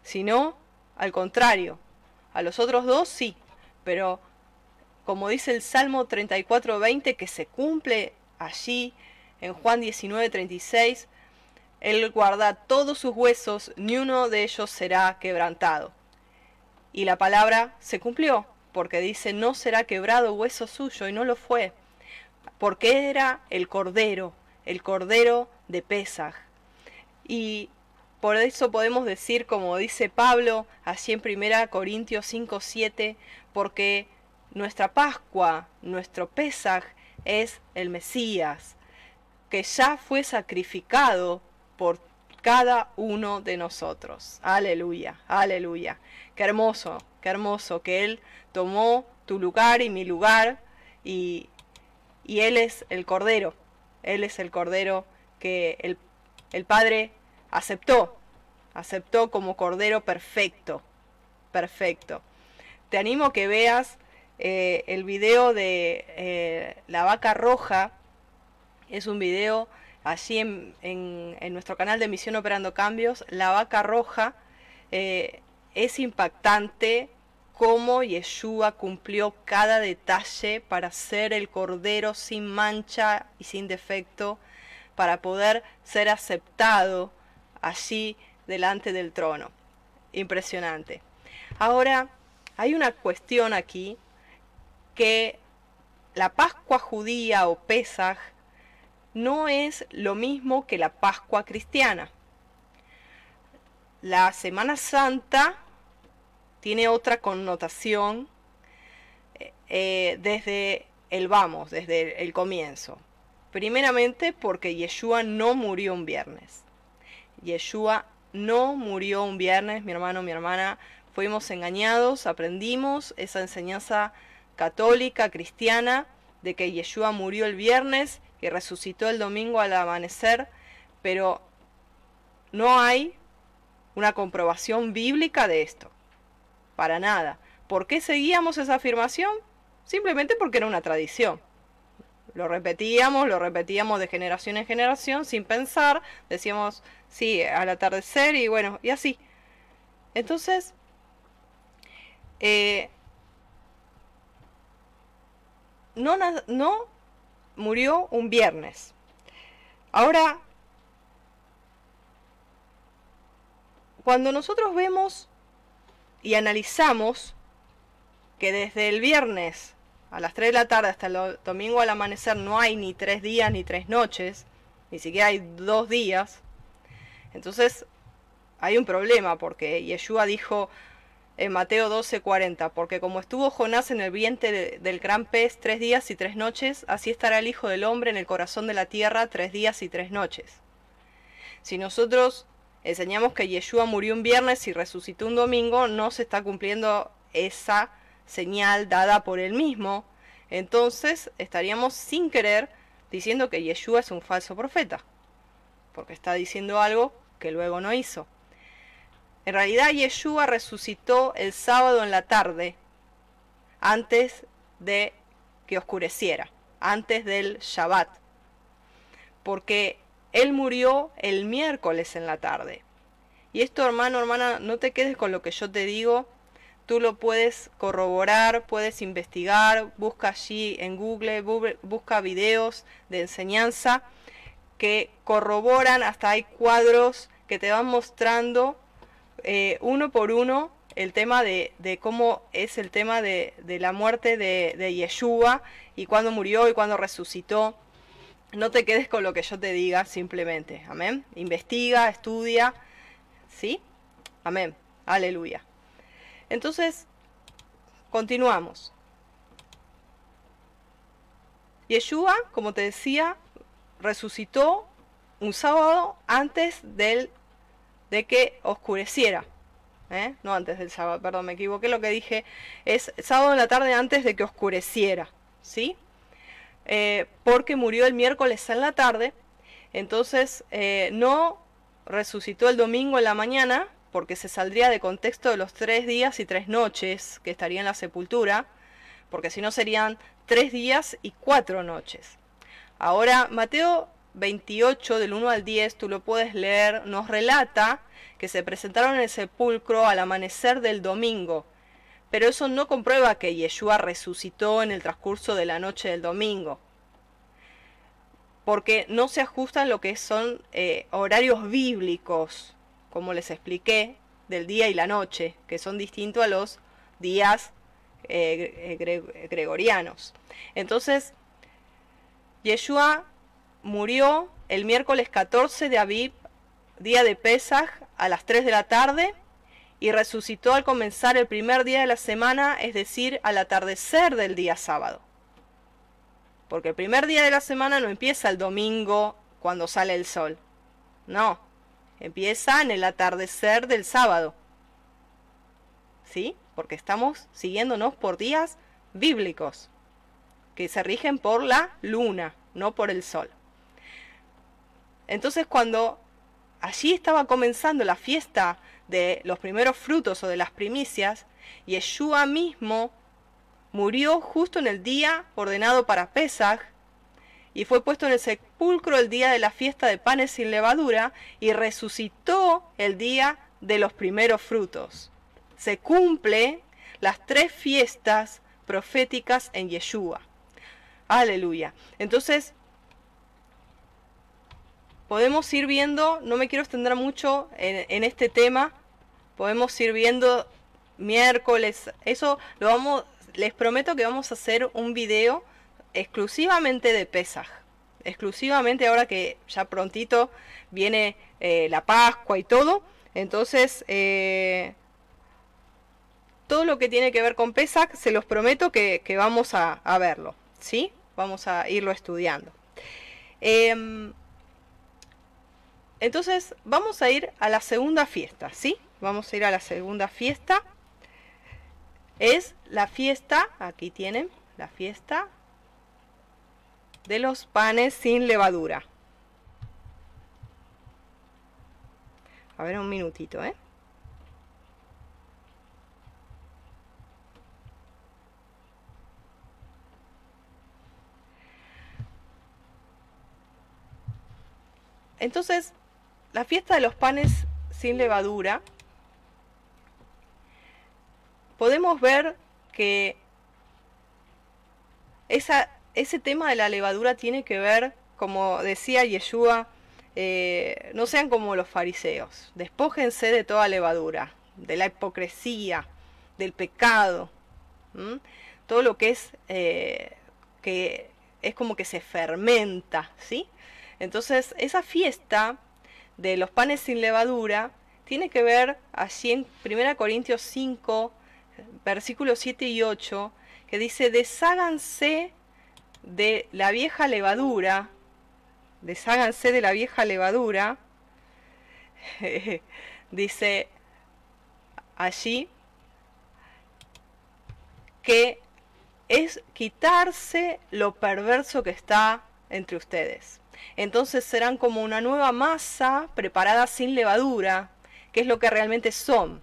sino al contrario, a los otros dos sí, pero como dice el Salmo 34:20 que se cumple allí en Juan 19:36, Él guarda todos sus huesos, ni uno de ellos será quebrantado. Y la palabra se cumplió, porque dice, no será quebrado hueso suyo, y no lo fue, porque era el cordero, el cordero de Pesaj. Y por eso podemos decir, como dice Pablo, así en 1 Corintios 5, 7, porque nuestra Pascua, nuestro Pesaj, es el Mesías, que ya fue sacrificado por cada uno de nosotros. Aleluya, aleluya. Qué hermoso, qué hermoso que Él tomó tu lugar y mi lugar y, y Él es el Cordero, Él es el Cordero que el, el Padre aceptó, aceptó como Cordero perfecto, perfecto. Te animo a que veas eh, el video de eh, la vaca roja, es un video allí en, en, nuestro canal de Misión Operando Cambios, la vaca roja, eh, es impactante cómo Yeshua cumplió cada detalle para ser el cordero sin mancha y sin defecto, para poder ser aceptado allí delante del trono. Impresionante. Ahora, hay una cuestión aquí que la Pascua judía o Pesaj no es lo mismo que la Pascua cristiana. La Semana Santa tiene otra connotación eh, eh, desde el vamos, desde el comienzo. Primeramente porque Yeshua no murió un viernes. Yeshua no murió un viernes, mi hermano, mi hermana, fuimos engañados, aprendimos esa enseñanza católica, cristiana, de que Yeshua murió el viernes y resucitó el domingo al amanecer, pero no hay una comprobación bíblica de esto. Para nada. ¿Por qué seguíamos esa afirmación? Simplemente porque era una tradición. Lo repetíamos, lo repetíamos de generación en generación sin pensar. Decíamos, sí, al atardecer y bueno, y así. Entonces, eh, no, no murió un viernes. Ahora, cuando nosotros vemos y analizamos que desde el viernes a las 3 de la tarde hasta el domingo al amanecer no hay ni tres días ni tres noches, ni siquiera hay dos días, entonces hay un problema porque Yeshua dijo, en Mateo 12:40, porque como estuvo Jonás en el vientre del gran pez tres días y tres noches, así estará el Hijo del Hombre en el corazón de la tierra tres días y tres noches. Si nosotros enseñamos que Yeshua murió un viernes y resucitó un domingo, no se está cumpliendo esa señal dada por él mismo, entonces estaríamos sin querer diciendo que Yeshua es un falso profeta, porque está diciendo algo que luego no hizo. En realidad Yeshua resucitó el sábado en la tarde, antes de que oscureciera, antes del Shabbat, porque Él murió el miércoles en la tarde. Y esto, hermano, hermana, no te quedes con lo que yo te digo, tú lo puedes corroborar, puedes investigar, busca allí en Google, busca videos de enseñanza que corroboran, hasta hay cuadros que te van mostrando eh, uno por uno el tema de, cómo es el tema de, la muerte de, de, Yeshua y cuándo murió y cuándo resucitó. No te quedes con lo que yo te diga simplemente. Amén. Investiga, estudia. ¿Sí? Amén. Aleluya. Entonces, continuamos. Yeshua, como te decía, resucitó un sábado antes del de que oscureciera. ¿eh? No antes del sábado, perdón, me equivoqué. Lo que dije es sábado en la tarde antes de que oscureciera. ¿Sí? Eh, porque murió el miércoles en la tarde. Entonces eh, no resucitó el domingo en la mañana porque se saldría de contexto de los tres días y tres noches que estaría en la sepultura, porque si no serían tres días y cuatro noches. Ahora, Mateo 28 del 1 al 10, tú lo puedes leer, nos relata que se presentaron en el sepulcro al amanecer del domingo, pero eso no comprueba que Yeshua resucitó en el transcurso de la noche del domingo, porque no se ajustan lo que son eh, horarios bíblicos, como les expliqué, del día y la noche, que son distintos a los días eh, gregorianos. Entonces, Yeshua murió el miércoles 14 de Aviv, día de Pesaj, a las 3 de la tarde, y resucitó al comenzar el primer día de la semana, es decir, al atardecer del día sábado. Porque el primer día de la semana no empieza el domingo cuando sale el sol. No, empieza en el atardecer del sábado. ¿Sí? Porque estamos siguiéndonos por días bíblicos. que se rigen por la luna, no por el sol. Entonces cuando allí estaba comenzando la fiesta de los primeros frutos o de las primicias, Yeshua mismo murió justo en el día ordenado para Pesach y fue puesto en el sepulcro el día de la fiesta de panes sin levadura y resucitó el día de los primeros frutos. Se cumple las tres fiestas proféticas en Yeshua. Aleluya. Entonces, podemos ir viendo, no me quiero extender mucho en, este tema, podemos ir viendo miércoles, eso lo vamos, les prometo que vamos a hacer un video exclusivamente de Pesaj. Exclusivamente ahora que ya prontito viene eh, la Pascua y todo. Entonces, eh, todo lo que tiene que ver con Pesach, se los prometo que, vamos a, verlo. ¿Sí? Vamos a irlo estudiando. Em, entonces, vamos a ir a la segunda fiesta, ¿sí? Vamos a ir a la segunda fiesta. Es la fiesta, aquí tienen, la fiesta de los panes sin levadura. A ver, un minutito, ¿eh? Entonces, la fiesta de los panes sin levadura, podemos ver que esa ese tema de la levadura tiene que ver, como decía Yeshua, eh, no sean como los fariseos, despójense de toda levadura, de la hipocresía, del pecado, todo lo que es eh, que es como que se fermenta, ¿sí? Entonces esa fiesta de los panes sin levadura tiene que ver allí en 1 Corintios 5, versículos 7 y 8, que dice, desháganse de la vieja levadura, desháganse de la vieja levadura, [laughs] dice allí que es quitarse lo perverso que está entre ustedes. Entonces serán como una nueva masa preparada sin levadura, que es lo que realmente son.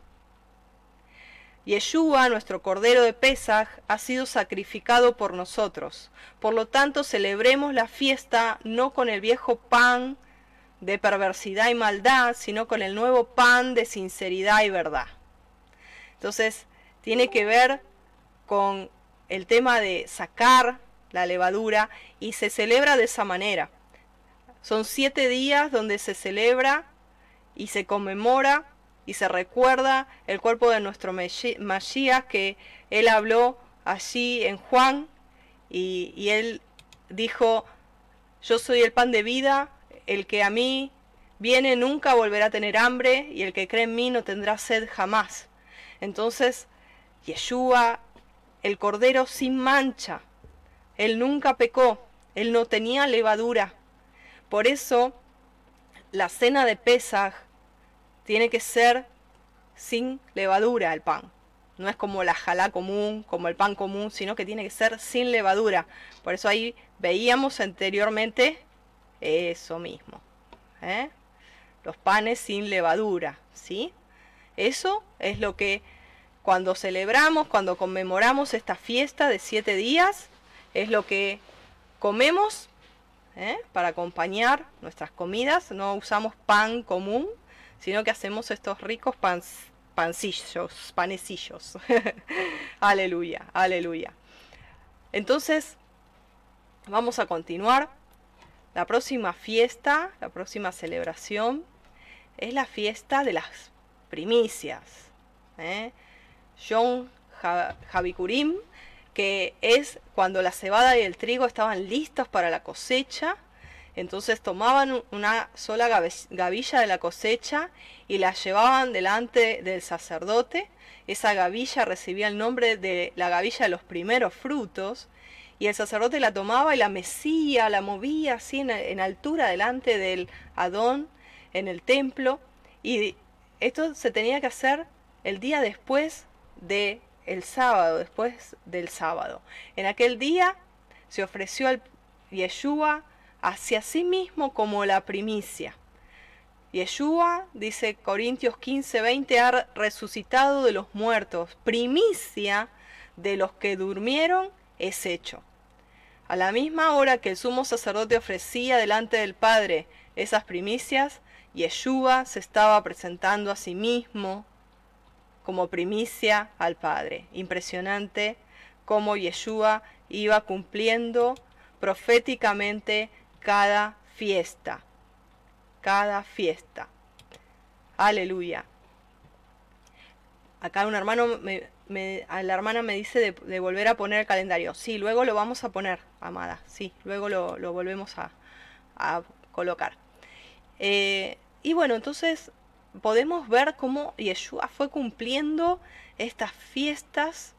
Yeshua, nuestro Cordero de Pesaj, ha sido sacrificado por nosotros. Por lo tanto, celebremos la fiesta no con el viejo pan de perversidad y maldad, sino con el nuevo pan de sinceridad y verdad. Entonces, tiene que ver con el tema de sacar la levadura y se celebra de esa manera. Son siete días donde se celebra y se conmemora y se recuerda el cuerpo de nuestro Mashiach que él habló allí en Juan y, él dijo, yo soy el pan de vida, el que a mí viene nunca volverá a tener hambre y el que cree en mí no tendrá sed jamás. Entonces, Yeshua, el Cordero sin mancha, él nunca pecó, él no tenía levadura. Por eso, la cena de Pesaj tiene que ser sin levadura el pan. No es como la jalá común, como el pan común, sino que tiene que ser sin levadura. Por eso ahí veíamos anteriormente eso mismo. ¿eh? Los panes sin levadura, ¿sí? Eso es lo que cuando celebramos, cuando conmemoramos esta fiesta de siete días, es lo que comemos ¿eh? para acompañar nuestras comidas. No usamos pan común, sino que hacemos estos ricos pancillos, panecillos. [laughs] aleluya, aleluya. Entonces, vamos a continuar. La próxima fiesta, la próxima celebración, es la fiesta de las primicias. ¿eh? John Javikurim, que es cuando la cebada y el trigo estaban listos para la cosecha entonces tomaban una sola gavilla de la cosecha y la llevaban delante del sacerdote. Esa gavilla recibía el nombre de la gavilla de los primeros frutos. Y el sacerdote la tomaba y la mecía, la movía así en, altura delante del Adón en el templo. Y esto se tenía que hacer el día después de el sábado, después del sábado. En aquel día se ofreció al Yeshua hacia sí mismo como la primicia. Yeshua, dice Corintios 15, 20, ha resucitado de los muertos, primicia de los que durmieron es hecho. A la misma hora que el sumo sacerdote ofrecía delante del Padre esas primicias, Yeshua se estaba presentando a sí mismo como primicia al Padre. Impresionante cómo Yeshua iba cumpliendo proféticamente cada fiesta. Cada fiesta. Aleluya. Acá un hermano, me, la hermana me dice de, volver a poner el calendario. Sí, luego lo vamos a poner, amada. Sí, luego lo, volvemos a, colocar. Eh, y bueno, entonces podemos ver cómo Yeshua fue cumpliendo estas fiestas.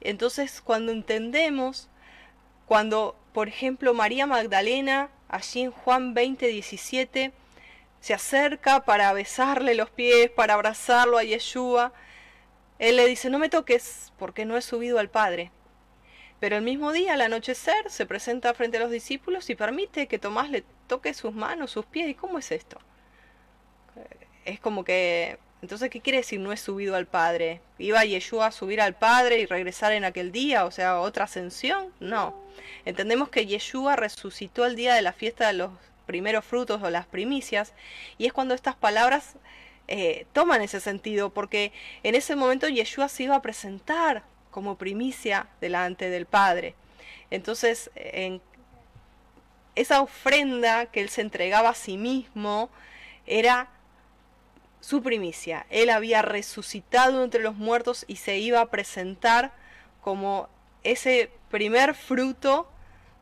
Entonces, cuando entendemos, cuando, por ejemplo, María Magdalena, allí en Juan 20, 17, se acerca para besarle los pies, para abrazarlo a Yeshua, él le dice, no me toques porque no he subido al Padre. Pero el mismo día, al anochecer, se presenta frente a los discípulos y permite que Tomás le toque sus manos, sus pies. ¿Y cómo es esto? Es como que... Entonces, ¿qué quiere decir no he subido al Padre? ¿Iba Yeshua a subir al Padre y regresar en aquel día? O sea, otra ascensión? No. Entendemos que Yeshua resucitó el día de la fiesta de los primeros frutos o las primicias y es cuando estas palabras eh, toman ese sentido, porque en ese momento Yeshua se iba a presentar como primicia delante del Padre. Entonces, en esa ofrenda que él se entregaba a sí mismo era su primicia. Él había resucitado entre los muertos y se iba a presentar como ese primer fruto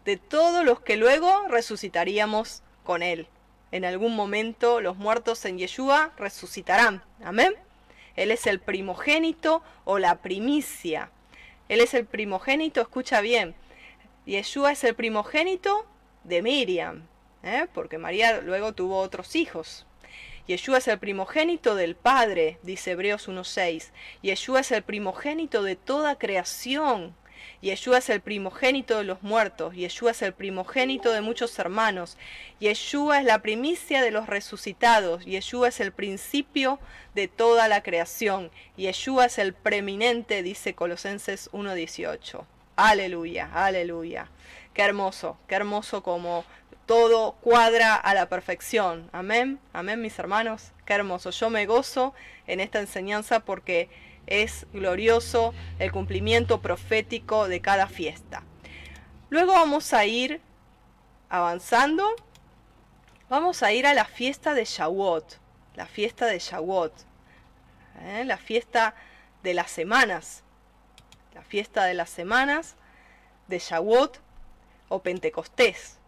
de todos los que luego resucitaríamos con él en algún momento los muertos en Yeshua resucitarán. Amén. Él es el primogénito o la primicia. Él es el primogénito, escucha bien. Yeshua es el primogénito de Miriam, ¿eh? porque María luego tuvo otros hijos. Yeshua es el primogénito del Padre, dice Hebreos 1.6. Yeshua es el primogénito de toda creación. Yeshua es el primogénito de los muertos, Yeshua es el primogénito de muchos hermanos, Yeshua es la primicia de los resucitados, Yeshua es el principio de toda la creación, Yeshua es el preeminente, dice Colosenses 1.18. Aleluya, aleluya. Qué hermoso, qué hermoso como todo cuadra a la perfección. Amén, amén mis hermanos. Qué hermoso. Yo me gozo en esta enseñanza porque es glorioso el cumplimiento profético de cada fiesta. Luego vamos a ir avanzando. Vamos a ir a la fiesta de Shavuot. La fiesta de Shavuot. ¿eh? La fiesta de las semanas. La fiesta de las semanas de Shavuot o Pentecostés.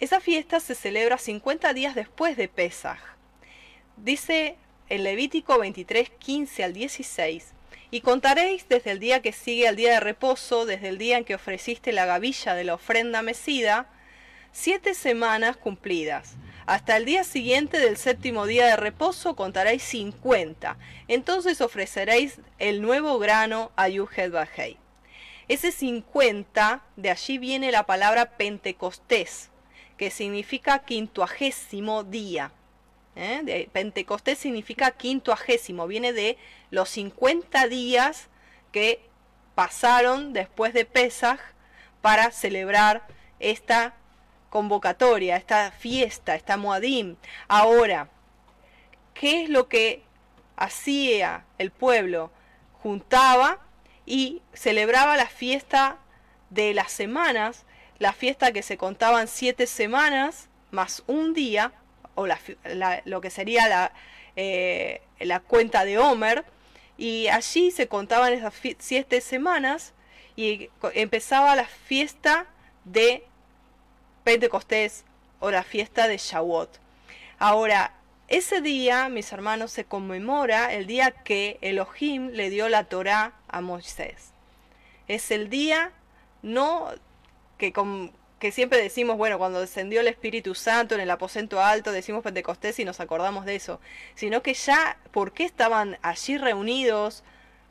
Esa fiesta se celebra 50 días después de Pesaj. Dice en Levítico 23, 15 al 16. Y contaréis desde el día que sigue al día de reposo, desde el día en que ofreciste la gavilla de la ofrenda mecida, siete semanas cumplidas. Hasta el día siguiente del séptimo día de reposo contaréis cincuenta. Entonces ofreceréis el nuevo grano a Yuhed Bajei. Ese cincuenta, de allí viene la palabra Pentecostés, que significa quintuagésimo día. ¿eh? De Pentecostés significa quintuagésimo, viene de los 50 días que pasaron después de Pesaj para celebrar esta convocatoria, esta fiesta, esta Moadim. Ahora, ¿qué es lo que hacía el pueblo? Juntaba y celebraba la fiesta de las semanas, la fiesta que se contaban siete semanas más un día, o lo que sería la, eh, la cuenta de Homer, y allí se contaban esas siete semanas y empezaba la fiesta de Pentecostés o la fiesta de Shavuot. Ahora, ese día, mis hermanos, se conmemora el día que Elohim le dio la Torá a Moisés. Es el día no que, siempre decimos, bueno, cuando descendió el Espíritu Santo en el aposento alto, decimos Pentecostés y nos acordamos de eso, sino que ya, ¿por qué estaban allí reunidos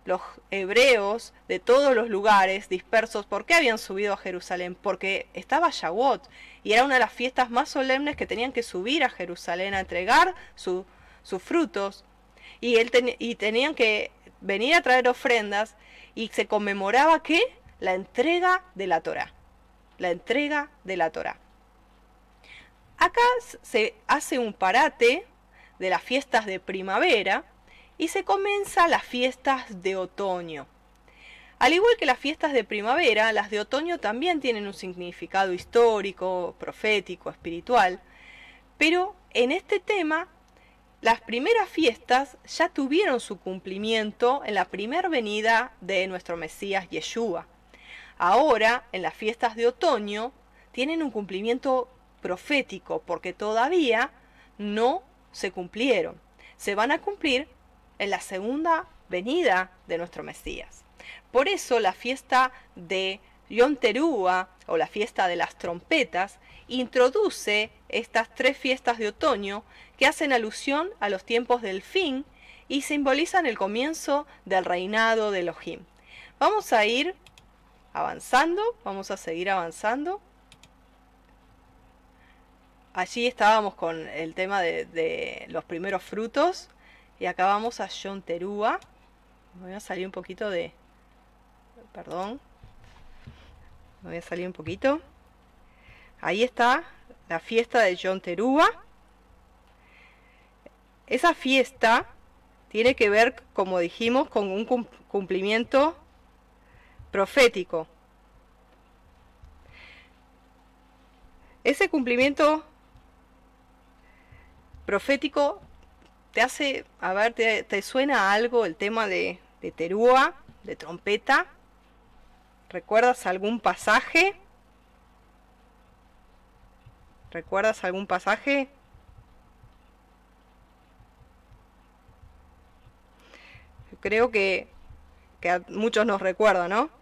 los hebreos de todos los lugares dispersos, ¿por qué habían subido a Jerusalén? Porque estaba Shavuot y era una de las fiestas más solemnes que tenían que subir a Jerusalén a entregar sus frutos. Y, él y tenían que venir a traer ofrendas y se conmemoraba que la entrega de la Torah, la entrega de la Torah. Acá se hace un parate de las fiestas de primavera y se comienza las fiestas de otoño. Al igual que las fiestas de primavera, las de otoño también tienen un significado histórico, profético, espiritual, pero en este tema las primeras fiestas ya tuvieron su cumplimiento en la primera venida de nuestro Mesías Yeshua. Ahora, en las fiestas de otoño, tienen un cumplimiento profético porque todavía no se cumplieron. Se van a cumplir en la segunda venida de nuestro Mesías. Por eso la fiesta de Yom Teruah o la fiesta de las trompetas introduce estas tres fiestas de otoño que hacen alusión a los tiempos del fin y simbolizan el comienzo del reinado de Elohim. Vamos a ir avanzando, vamos a seguir avanzando. Allí estábamos con el tema de, los primeros frutos y acá vamos a Yom Teruah. voy a salir un poquito de... Perdón. Me voy a salir un poquito. Ahí está la fiesta de Yom Teruah. Esa fiesta tiene que ver, como dijimos, con un cumplimiento profético. Ese cumplimiento profético te hace, a ver, te, suena algo el tema de, de terúa, de trompeta. ¿Recuerdas algún pasaje? ¿Recuerdas algún pasaje? Creo que, que a muchos nos recuerda, ¿no?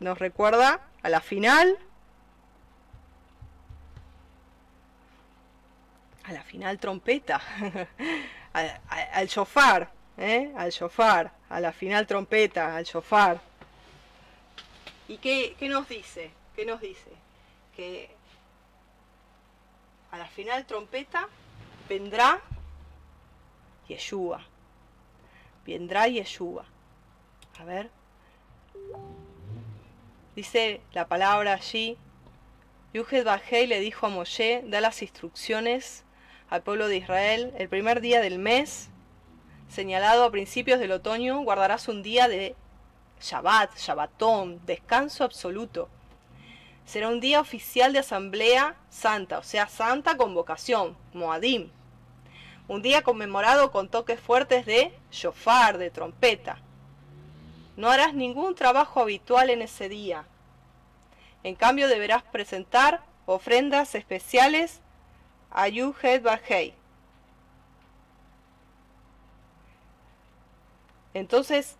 Nos recuerda a la final a la final trompeta, [laughs] al, shofar, ¿eh? al shofar, a la final trompeta, al shofar. ¿Y qué, qué nos dice? ¿Qué nos dice? Que a la final trompeta vendrá Yeshua. Vendrá Yeshua. A ver. Dice la palabra allí. Yuhed Bajei le dijo a Moshe, da las instrucciones al pueblo de Israel, el primer día del mes, señalado a principios del otoño, guardarás un día de Shabbat, Shabbatón, descanso absoluto. Será un día oficial de asamblea santa, o sea, santa convocación, Moadim. Un día conmemorado con toques fuertes de shofar, de trompeta. No harás ningún trabajo habitual en ese día. En cambio deberás presentar ofrendas especiales Ayuhed Bajei. Entonces,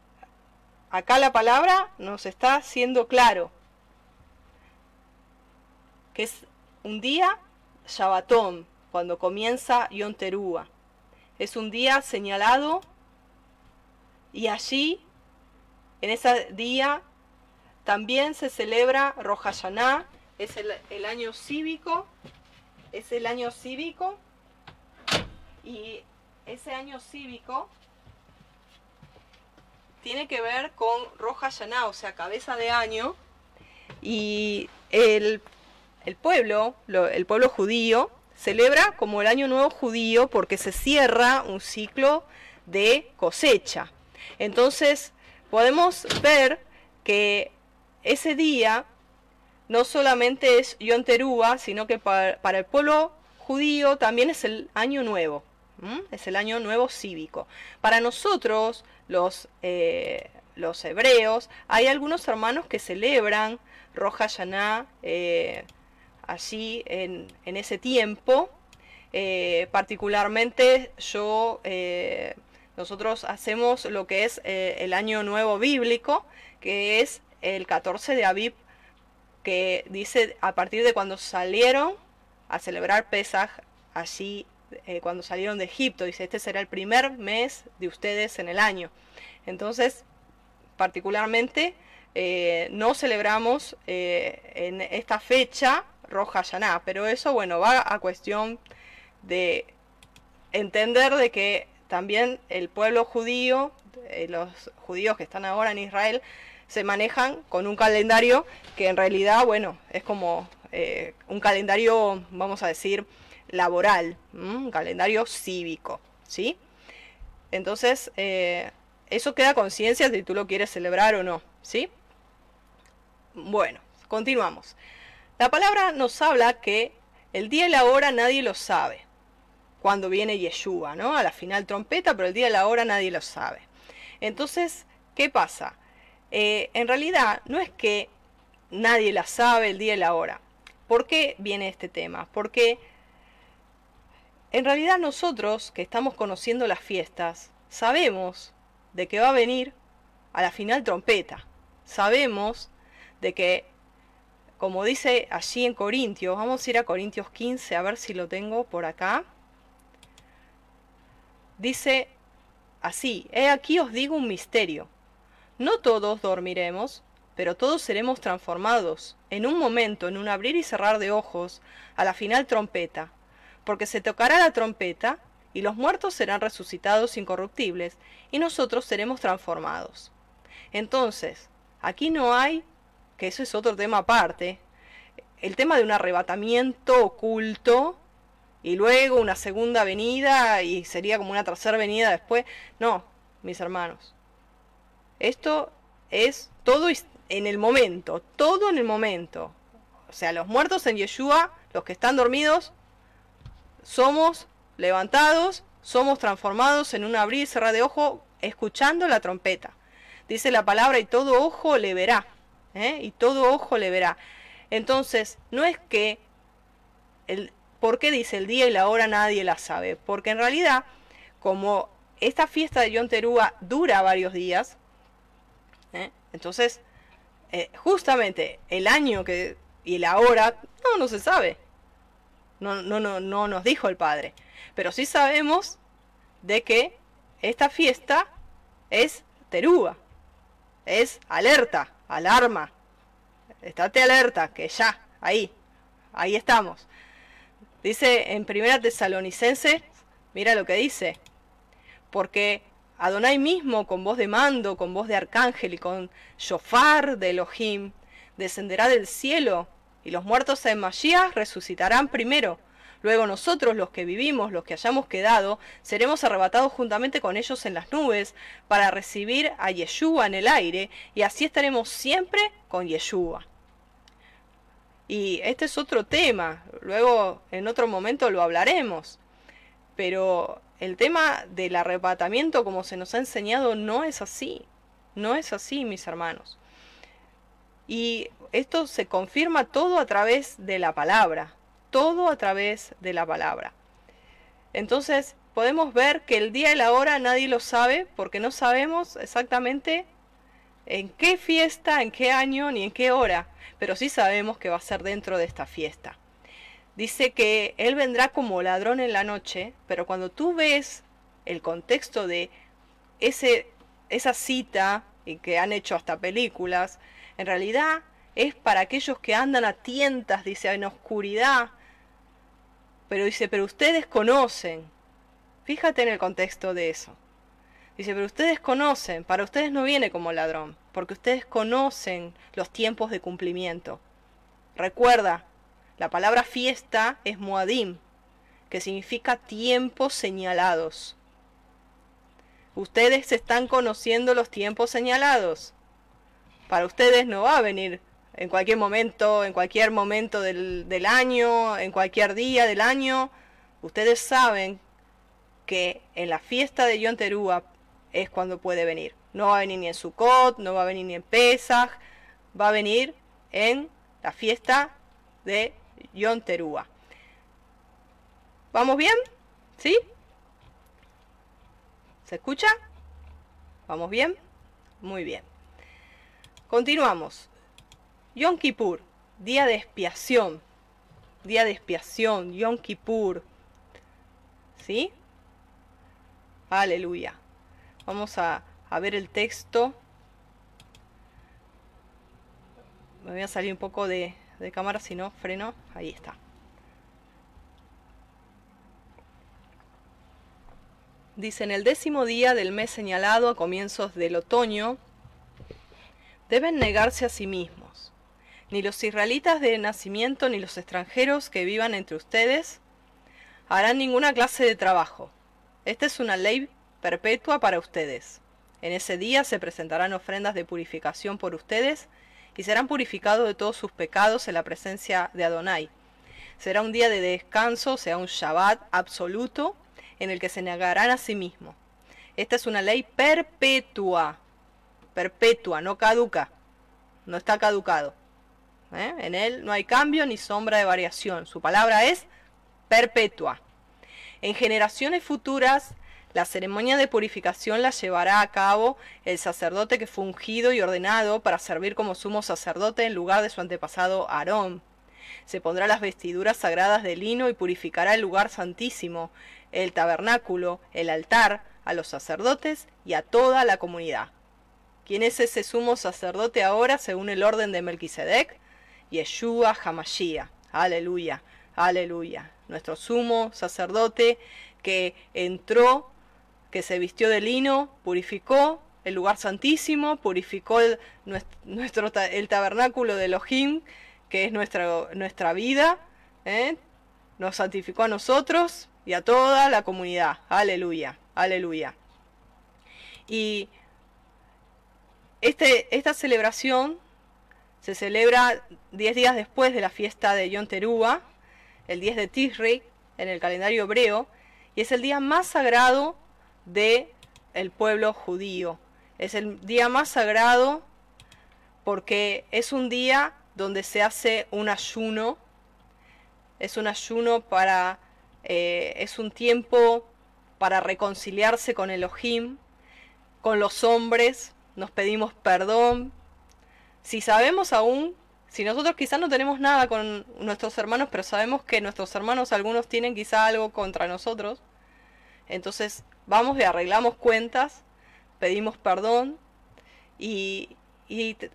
acá la palabra nos está haciendo claro que es un día Shabbatón, cuando comienza Yom Teruah. Es un día señalado y allí, en ese día, también se celebra Hashanah, es el, año cívico es el año cívico y ese año cívico tiene que ver con Roja Yaná, o sea, cabeza de año, y el, pueblo, el pueblo judío, celebra como el año nuevo judío porque se cierra un ciclo de cosecha. Entonces, podemos ver que ese día no solamente es Yom Teruah, sino que para, el pueblo judío también es el año nuevo, es el año nuevo cívico. Para nosotros, los, eh, los hebreos, hay algunos hermanos que celebran Roja Yaná eh, allí en, ese tiempo. Eh, particularmente yo, nosotros hacemos lo que es el año nuevo bíblico, que es el 14 de Aviv que dice a partir de cuando salieron a celebrar Pesaj allí eh, cuando salieron de Egipto. Dice, este será el primer mes de ustedes en el año. Entonces, particularmente, eh, no celebramos en esta fecha Roja Yaná, pero eso, bueno, va a cuestión de entender de que también el pueblo judío, los judíos que están ahora en Israel, se manejan con un calendario que en realidad, bueno, es como eh, un calendario, vamos a decir, laboral, un calendario cívico, ¿sí? Entonces, eh, eso queda conciencia si tú lo quieres celebrar o no, ¿sí? Bueno, continuamos. La palabra nos habla que el día y la hora nadie lo sabe. Cuando viene Yeshua, ¿no? A la final trompeta, pero el día y la hora nadie lo sabe. Entonces, ¿qué pasa? Eh, en realidad no es que nadie la sabe el día y la hora. ¿Por qué viene este tema? Porque en realidad nosotros que estamos conociendo las fiestas, sabemos de que va a venir a la final trompeta. Sabemos de que, como dice allí en Corintios, vamos a ir a Corintios 15 a ver si lo tengo por acá. Dice así, he aquí os digo un misterio no todos dormiremos, pero todos seremos transformados, en un momento, en un abrir y cerrar de ojos, a la final trompeta, porque se tocará la trompeta, y los muertos serán resucitados incorruptibles, y nosotros seremos transformados. Entonces, aquí no hay, que eso es otro tema aparte, el tema de un arrebatamiento oculto, y luego una segunda venida, y sería como una tercera venida después. No, mis hermanos, esto es todo en el momento, todo en el momento. O sea, los muertos en Yeshua, los que están dormidos, somos levantados, somos transformados en un abrir y cerrar de ojo escuchando la trompeta. Dice la palabra y todo ojo le verá. ¿eh? Y todo ojo le verá. Entonces, no es que el, ¿Por qué dice el día y la hora nadie la sabe? Porque en realidad, como esta fiesta de Yom Teruah dura varios días, ¿eh? Entonces, eh, justamente el año que y la hora, no, no se sabe. No, no, no, no nos dijo el padre. Pero sí sabemos de que esta fiesta es terúa. Es alerta, alarma. Estate alerta, que ya, ahí, ahí estamos. Dice en Primera Tesalonicense, mira lo que dice. Porque Adonai mismo, con voz de mando, con voz de arcángel y con shofar de Elohim, descenderá del cielo, y los muertos en Mashiach resucitarán primero. Luego nosotros, los que vivimos, los que hayamos quedado, seremos arrebatados juntamente con ellos en las nubes, para recibir a Yeshua en el aire, y así estaremos siempre con Yeshua. Y este es otro tema, luego en otro momento lo hablaremos, pero el tema del arrebatamiento, como se nos ha enseñado, no es así. No es así, mis hermanos. Y esto se confirma todo a través de la palabra. Todo a través de la palabra. Entonces, podemos ver que el día y la hora nadie lo sabe porque no sabemos exactamente en qué fiesta, en qué año ni en qué hora, pero sí sabemos que va a ser dentro de esta fiesta dice que Él vendrá como ladrón en la noche, pero cuando tú ves el contexto de ese, esa cita y que han hecho hasta películas, en realidad es para aquellos que andan a tientas, dice, en oscuridad. Pero dice, pero ustedes conocen. Fíjate en el contexto de eso. Dice, pero ustedes conocen, para ustedes no viene como ladrón, porque ustedes conocen los tiempos de cumplimiento. Recuerda, la palabra fiesta es Moadim, que significa tiempos señalados. Ustedes están conociendo los tiempos señalados. Para ustedes no va a venir en cualquier momento, en cualquier momento del, del año, en cualquier día del año. Ustedes saben que en la fiesta de Yom Teruah es cuando puede venir. No va a venir ni en Sukkot, no va a venir ni en Pesach, va a venir en la fiesta de Yom Terúa. ¿Vamos bien? ¿Sí? ¿Se escucha? ¿Vamos bien? Muy bien. Continuamos. Yom Kippur, día de expiación. Día de expiación, Yom Kippur. ¿Sí? Aleluya. Vamos a, a ver el texto. Me voy a salir un poco de, de cámara, si no, freno. Ahí está. Dice, en el décimo día del mes señalado a comienzos del otoño, deben negarse a sí mismos. Ni los israelitas de nacimiento ni los extranjeros que vivan entre ustedes harán ninguna clase de trabajo. Esta es una ley perpetua para ustedes. En ese día se presentarán ofrendas de purificación por ustedes y serán purificados de todos sus pecados en la presencia de Adonai. Será un día de descanso, sea un Shabbat absoluto en el que se negarán a sí mismos. Esta es una ley perpetua, perpetua, no caduca, no está caducado. ¿eh? En él no hay cambio ni sombra de variación. Su palabra es perpetua. En generaciones futuras, la ceremonia de purificación la llevará a cabo el sacerdote que fue ungido y ordenado para servir como sumo sacerdote en lugar de su antepasado Aarón. Se pondrá las vestiduras sagradas de lino y purificará el lugar santísimo, el tabernáculo, el altar, a los sacerdotes y a toda la comunidad. ¿Quién es ese sumo sacerdote ahora según el orden de Melquisedec? Yeshua Hamashia. Aleluya, aleluya. Nuestro sumo sacerdote que entró, que se vistió de lino, purificó el lugar santísimo, purificó el, nuestro, el tabernáculo de Elohim, que es nuestra, nuestra vida, ¿eh? nos santificó a nosotros y a toda la comunidad. Aleluya, aleluya. Y este, esta celebración se celebra 10 días después de la fiesta de Yom Teruah, el 10 de Tisri, en el calendario hebreo, y es el día más sagrado de el pueblo judío. Es el día más sagrado porque es un día donde se hace un ayuno. Es un ayuno para eh, es un tiempo para reconciliarse con Elohim, con los hombres, nos pedimos perdón. Si sabemos aún, si nosotros quizás no tenemos nada con nuestros hermanos, pero sabemos que nuestros hermanos algunos tienen quizá algo contra nosotros, entonces vamos y arreglamos cuentas, pedimos perdón y,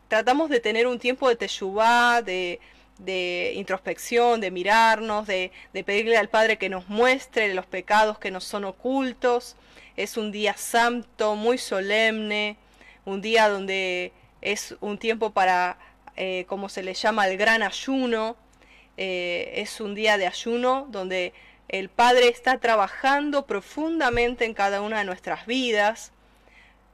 tratamos de tener un tiempo de teshuvah, de, de introspección, de mirarnos, de, pedirle al Padre que nos muestre los pecados que nos son ocultos. Es un día santo, muy solemne, un día donde es un tiempo para, eh, como se le llama, el gran ayuno. Eh, es un día de ayuno donde el Padre está trabajando profundamente en cada una de nuestras vidas.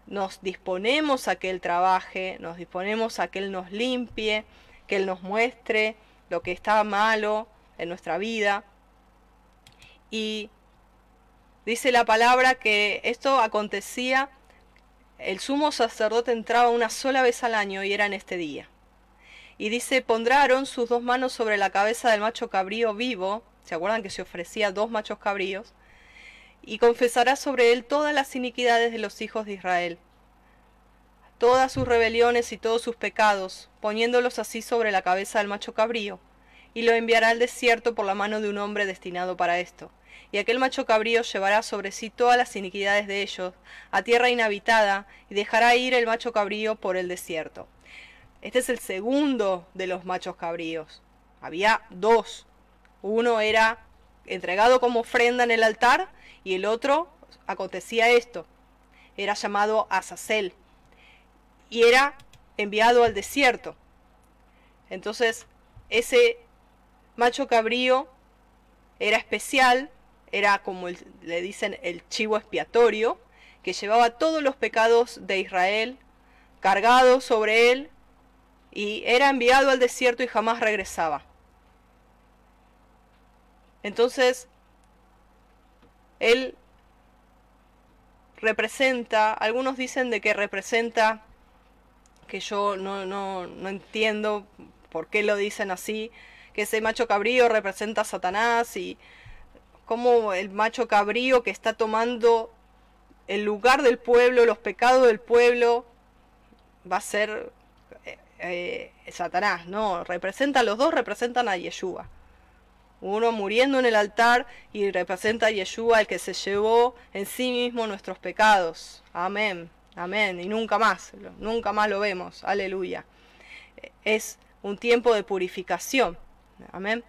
Nos disponemos a que Él trabaje, nos disponemos a que Él nos limpie, que Él nos muestre lo que está malo en nuestra vida. Y dice la palabra que esto acontecía, el sumo sacerdote entraba una sola vez al año y era en este día. Y dice, pondrá sus dos manos sobre la cabeza del macho cabrío vivo, ¿se acuerdan que se ofrecía dos machos cabríos? Y confesará sobre él todas las iniquidades de los hijos de Israel todas sus rebeliones y todos sus pecados, poniéndolos así sobre la cabeza del macho cabrío, y lo enviará al desierto por la mano de un hombre destinado para esto. Y aquel macho cabrío llevará sobre sí todas las iniquidades de ellos, a tierra inhabitada, y dejará ir el macho cabrío por el desierto. Este es el segundo de los machos cabríos. Había dos. Uno era entregado como ofrenda en el altar, y el otro acontecía esto. Era llamado Azazel y era enviado al desierto. Entonces, ese macho cabrío era especial, era como le dicen el chivo expiatorio, que llevaba todos los pecados de Israel cargados sobre él y era enviado al desierto y jamás regresaba. Entonces, él representa, algunos dicen de que representa que yo no, no, no entiendo por qué lo dicen así, que ese macho cabrío representa a Satanás y como el macho cabrío que está tomando el lugar del pueblo, los pecados del pueblo, va a ser eh, eh, Satanás, no, representa, los dos representan a Yeshua. Uno muriendo en el altar y representa a Yeshua el que se llevó en sí mismo nuestros pecados. Amén, amén, y nunca más, nunca más lo vemos, aleluya. Es un tiempo de purificación, amén.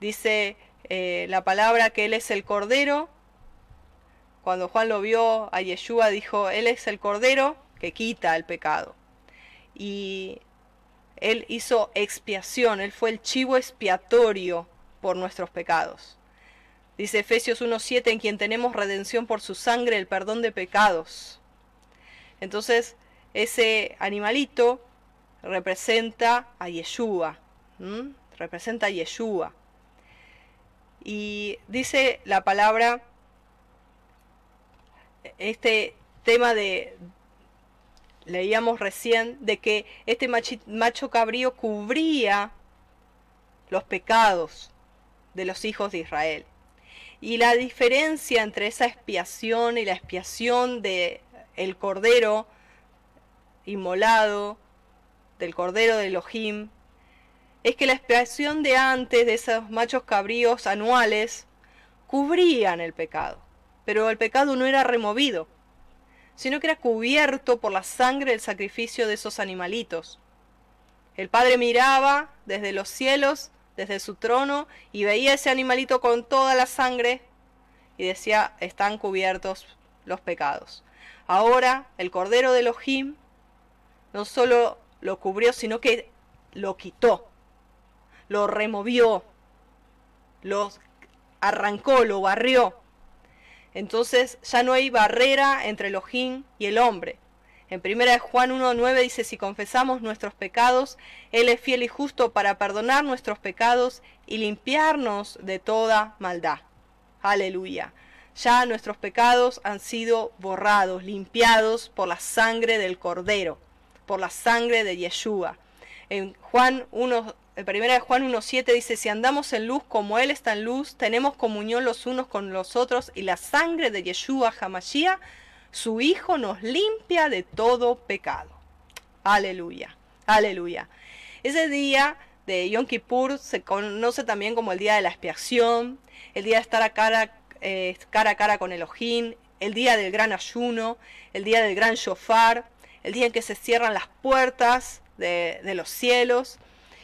Dice eh, la palabra que Él es el Cordero. Cuando Juan lo vio a Yeshua dijo, Él es el Cordero que quita el pecado. Y Él hizo expiación, Él fue el chivo expiatorio por nuestros pecados. Dice Efesios 1.7, en quien tenemos redención por su sangre, el perdón de pecados. Entonces, ese animalito representa a Yeshua, representa a Yeshua. Y dice la palabra, este tema de, leíamos recién, de que este macho cabrío cubría los pecados de los hijos de Israel. Y la diferencia entre esa expiación y la expiación de el cordero inmolado, del cordero de Elohim, es que la expiación de antes de esos machos cabríos anuales cubrían el pecado, pero el pecado no era removido, sino que era cubierto por la sangre del sacrificio de esos animalitos. El Padre miraba desde los cielos, desde su trono, y veía ese animalito con toda la sangre y decía, están cubiertos los pecados. Ahora el Cordero de Elohim no solo lo cubrió, sino que lo quitó lo removió, lo arrancó, lo barrió. Entonces ya no hay barrera entre Elohim y el hombre. En 1 Juan 1.9 dice, si confesamos nuestros pecados, Él es fiel y justo para perdonar nuestros pecados y limpiarnos de toda maldad. Aleluya. Ya nuestros pecados han sido borrados, limpiados por la sangre del Cordero, por la sangre de Yeshua. En Juan 1, en primera de Juan 1.7 dice, si andamos en luz como Él está en luz, tenemos comunión los unos con los otros y la sangre de Yeshua Hamashiach, su Hijo, nos limpia de todo pecado. Aleluya, aleluya. Ese día de Yom Kippur se conoce también como el día de la expiación, el día de estar cara, eh, cara a cara con Elohim, el día del gran ayuno, el día del gran shofar, el día en que se cierran las puertas de, de los cielos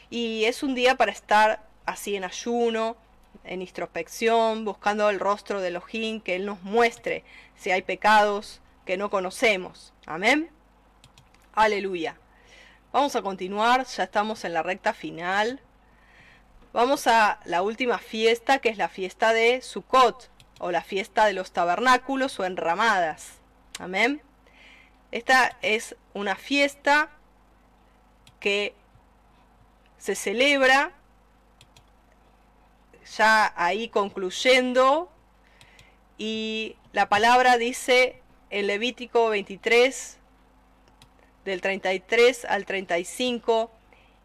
y es un día para estar así en ayuno, en introspección, buscando el rostro de Elohim, que Él nos muestre si hay pecados que no conocemos. Amén. Aleluya. Vamos a continuar, ya estamos en la recta final. Vamos a la última fiesta, que es la fiesta de Sukkot, o la fiesta de los tabernáculos o enramadas. Amén. Esta es una fiesta que se celebra, ya ahí concluyendo, y la palabra dice en Levítico 23, del 33 al 35,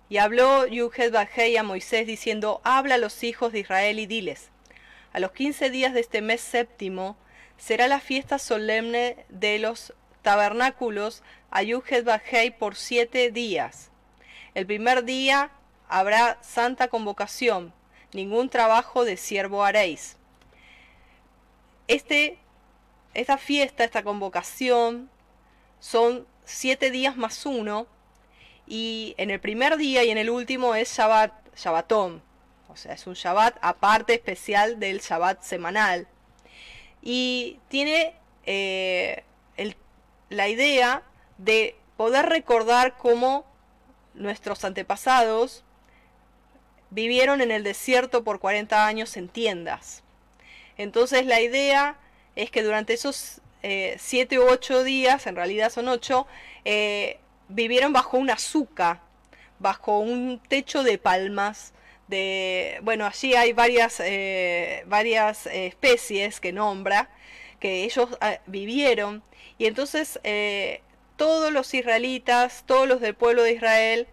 y habló Yuhed Bajei a Moisés diciendo, habla a los hijos de Israel y diles, a los quince días de este mes séptimo será la fiesta solemne de los tabernáculos a Yuhed Bajei por siete días. El primer día habrá santa convocación, ningún trabajo de siervo haréis. Este, esta fiesta, esta convocación, son siete días más uno, y en el primer día y en el último es Shabbat, Shabbatón, o sea, es un Shabbat aparte especial del Shabbat semanal. Y tiene eh, la idea de poder recordar cómo nuestros antepasados vivieron en el desierto por 40 años en tiendas. Entonces la idea es que durante esos 7 eh, u 8 días, en realidad son 8, eh, vivieron bajo un azúcar, bajo un techo de palmas. De, bueno, allí hay varias, eh, varias especies que nombra, que ellos vivieron. Y entonces todos los israelitas, todos los del pueblo de Israel,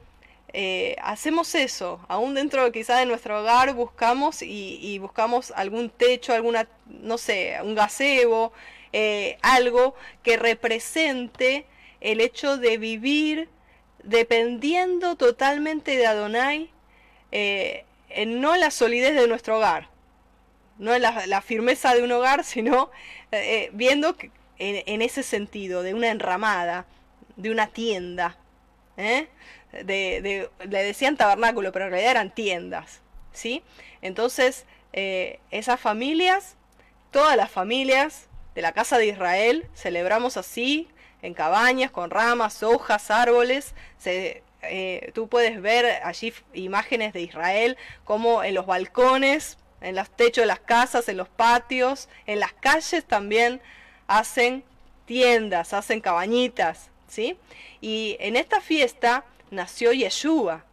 eh, hacemos eso, aún dentro quizá de nuestro hogar buscamos y, buscamos algún techo, alguna, no sé, un gazebo, eh, algo que represente el hecho de vivir dependiendo totalmente de Adonai, eh, no en la solidez de nuestro hogar, no en la, firmeza de un hogar, [laughs] sino viendo en, ese sentido, de una enramada, de una tienda. ¿eh? De, le decían tabernáculo, pero en realidad eran tiendas. ¿sí? Entonces, eh, esas familias, todas las familias de la casa de Israel, celebramos así, en cabañas, con ramas, hojas, árboles. Eh, tú puedes ver allí imágenes de Israel, como en los balcones, en los techos de las casas, en los patios, en las calles también hacen tiendas, hacen cabañitas, ¿sí? Y en esta fiesta nació Yeshua.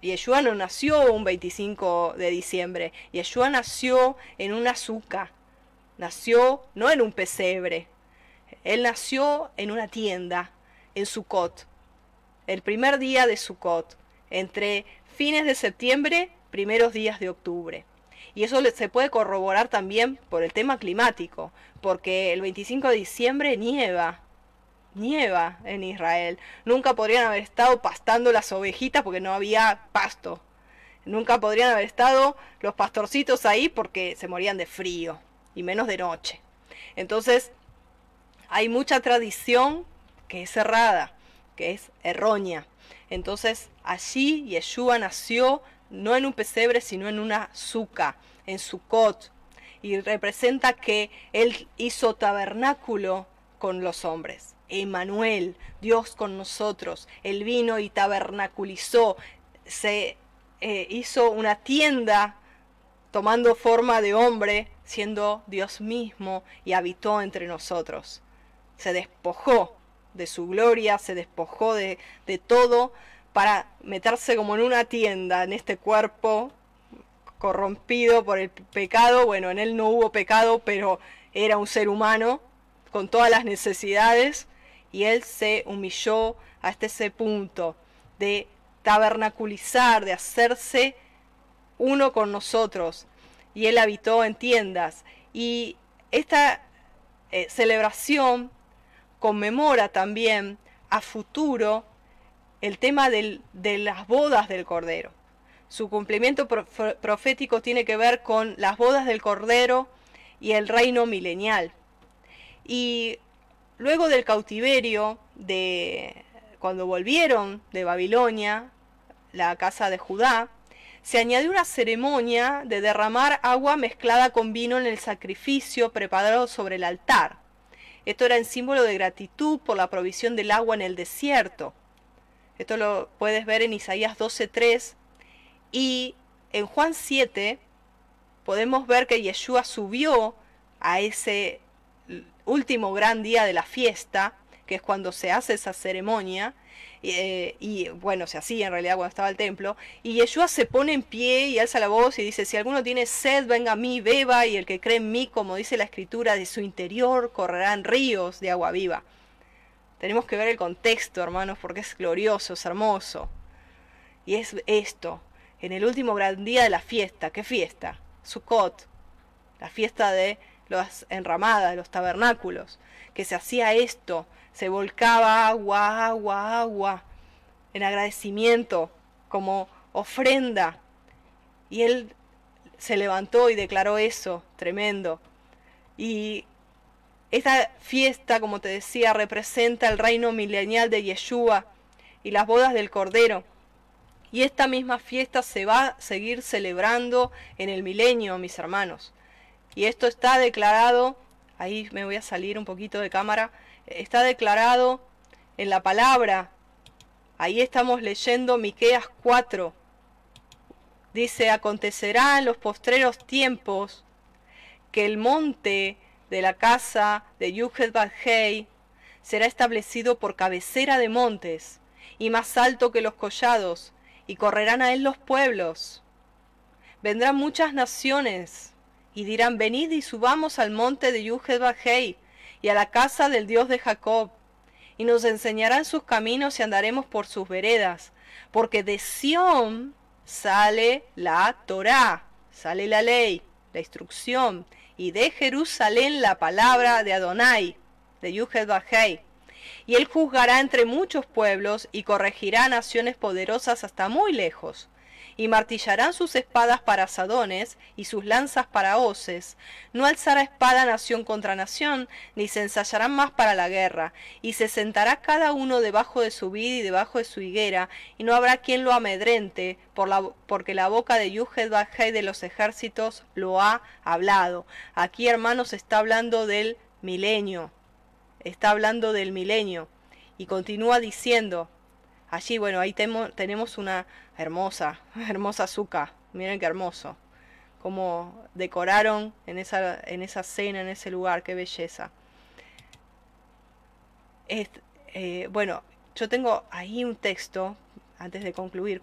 Yeshua no nació un 25 de diciembre, Yeshua nació en una azúcar, nació no en un pesebre, él nació en una tienda, en Sukkot, el primer día de Sukkot, entre fines de septiembre, primeros días de octubre. Y eso se puede corroborar también por el tema climático, porque el 25 de diciembre nieva, nieva en Israel. Nunca podrían haber estado pastando las ovejitas porque no había pasto. Nunca podrían haber estado los pastorcitos ahí porque se morían de frío y menos de noche. Entonces, hay mucha tradición que es cerrada, que es errónea. Entonces, allí Yeshua nació no en un pesebre, sino en una suca, en Sucot, y representa que él hizo tabernáculo con los hombres. Emanuel, Dios con nosotros, él vino y tabernaculizó, se eh, hizo una tienda tomando forma de hombre, siendo Dios mismo, y habitó entre nosotros. Se despojó de su gloria, se despojó de, de todo para meterse como en una tienda en este cuerpo corrompido por el pecado. Bueno, en él no hubo pecado, pero era un ser humano con todas las necesidades y él se humilló hasta ese punto de tabernaculizar, de hacerse uno con nosotros. Y él habitó en tiendas. Y esta eh, celebración conmemora también a futuro el tema de las bodas del Cordero. Su cumplimiento profético tiene que ver con las bodas del Cordero y el reino milenial. Y luego del cautiverio, de cuando volvieron de Babilonia, la casa de Judá, se añadió una ceremonia de derramar agua mezclada con vino en el sacrificio preparado sobre el altar. Esto era en símbolo de gratitud por la provisión del agua en el desierto. Esto lo puedes ver en Isaías 12.3 y en Juan 7 podemos ver que Yeshua subió a ese último gran día de la fiesta, que es cuando se hace esa ceremonia, eh, y bueno, se hacía en realidad cuando estaba el templo, y Yeshua se pone en pie y alza la voz y dice, si alguno tiene sed, venga a mí, beba, y el que cree en mí, como dice la escritura, de su interior correrán ríos de agua viva. Tenemos que ver el contexto, hermanos, porque es glorioso, es hermoso. Y es esto, en el último gran día de la fiesta. ¿Qué fiesta? Sukkot, la fiesta de las enramadas, los tabernáculos, que se hacía esto, se volcaba agua, agua, agua, en agradecimiento, como ofrenda. Y él se levantó y declaró eso, tremendo. Y esta fiesta, como te decía, representa el reino milenial de Yeshua y las bodas del Cordero. Y esta misma fiesta se va a seguir celebrando en el milenio, mis hermanos. Y esto está declarado, ahí me voy a salir un poquito de cámara, está declarado en la palabra. Ahí estamos leyendo Miqueas 4. Dice, acontecerá en los postreros tiempos que el monte de la casa de Yuhet Badhei será establecido por cabecera de montes y más alto que los collados, y correrán a él los pueblos. Vendrán muchas naciones y dirán, venid y subamos al monte de Yuhet Badhei y a la casa del Dios de Jacob, y nos enseñarán sus caminos y andaremos por sus veredas, porque de Sión sale la Torá, sale la ley, la instrucción, y de Jerusalén la palabra de Adonai, de Yuhed Bajei. Y él juzgará entre muchos pueblos y corregirá naciones poderosas hasta muy lejos. Y martillarán sus espadas para asadones y sus lanzas para hoces. No alzará espada nación contra nación, ni se ensayarán más para la guerra, y se sentará cada uno debajo de su vid y debajo de su higuera, y no habrá quien lo amedrente, por la, porque la boca de Yuhed de los ejércitos lo ha hablado. Aquí, hermanos, está hablando del milenio. Está hablando del milenio. Y continúa diciendo, allí, bueno, ahí tenemos una hermosa, [laughs] hermosa azúcar. Miren qué hermoso. Cómo decoraron en esa, en esa cena, en ese lugar, qué belleza. Eh, bueno, yo tengo ahí un texto, antes de concluir,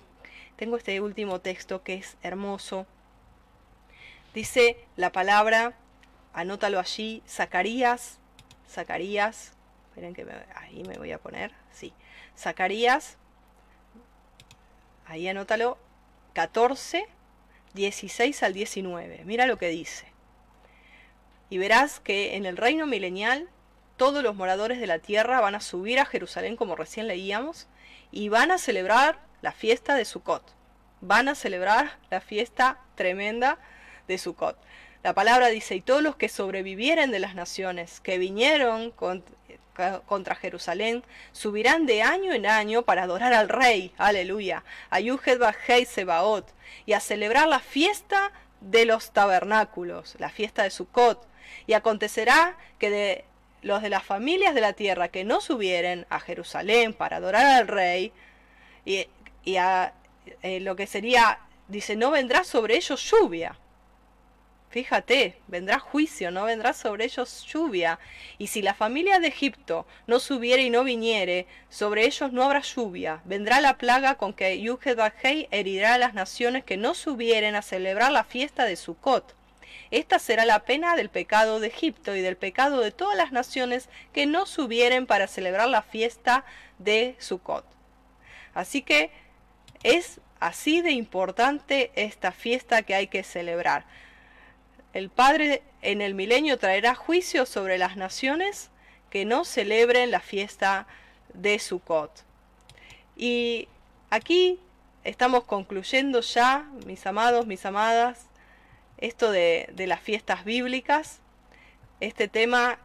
tengo este último texto que es hermoso. Dice la palabra, anótalo allí, Zacarías, Zacarías, esperen que ahí me voy a poner, sí, Zacarías, ahí anótalo, 14, 16 al 19, mira lo que dice. Y verás que en el reino milenial todos los moradores de la tierra van a subir a Jerusalén como recién leíamos y van a celebrar la fiesta de Sukkot. Van a celebrar la fiesta tremenda de Sukkot. La palabra dice, y todos los que sobrevivieren de las naciones que vinieron contra Jerusalén, subirán de año en año para adorar al rey, aleluya, a Yuhed Sebaot, y a celebrar la fiesta de los tabernáculos, la fiesta de Sukkot. Y acontecerá que de los de las familias de la tierra que no subieren a Jerusalén para adorar al rey, y, a eh, lo que sería, dice, no vendrá sobre ellos lluvia, Fíjate, vendrá juicio, no vendrá sobre ellos lluvia. Y si la familia de Egipto no subiere y no viniere, sobre ellos no habrá lluvia. Vendrá la plaga con que Yuhedbahei herirá a las naciones que no subieren a celebrar la fiesta de Sukkot. Esta será la pena del pecado de Egipto y del pecado de todas las naciones que no subieren para celebrar la fiesta de Sukkot. Así que es así de importante esta fiesta que hay que celebrar. El Padre en el milenio traerá juicio sobre las naciones que no celebren la fiesta de Sukkot. Y aquí estamos concluyendo ya, mis amados, mis amadas, esto de, de las fiestas bíblicas. Este tema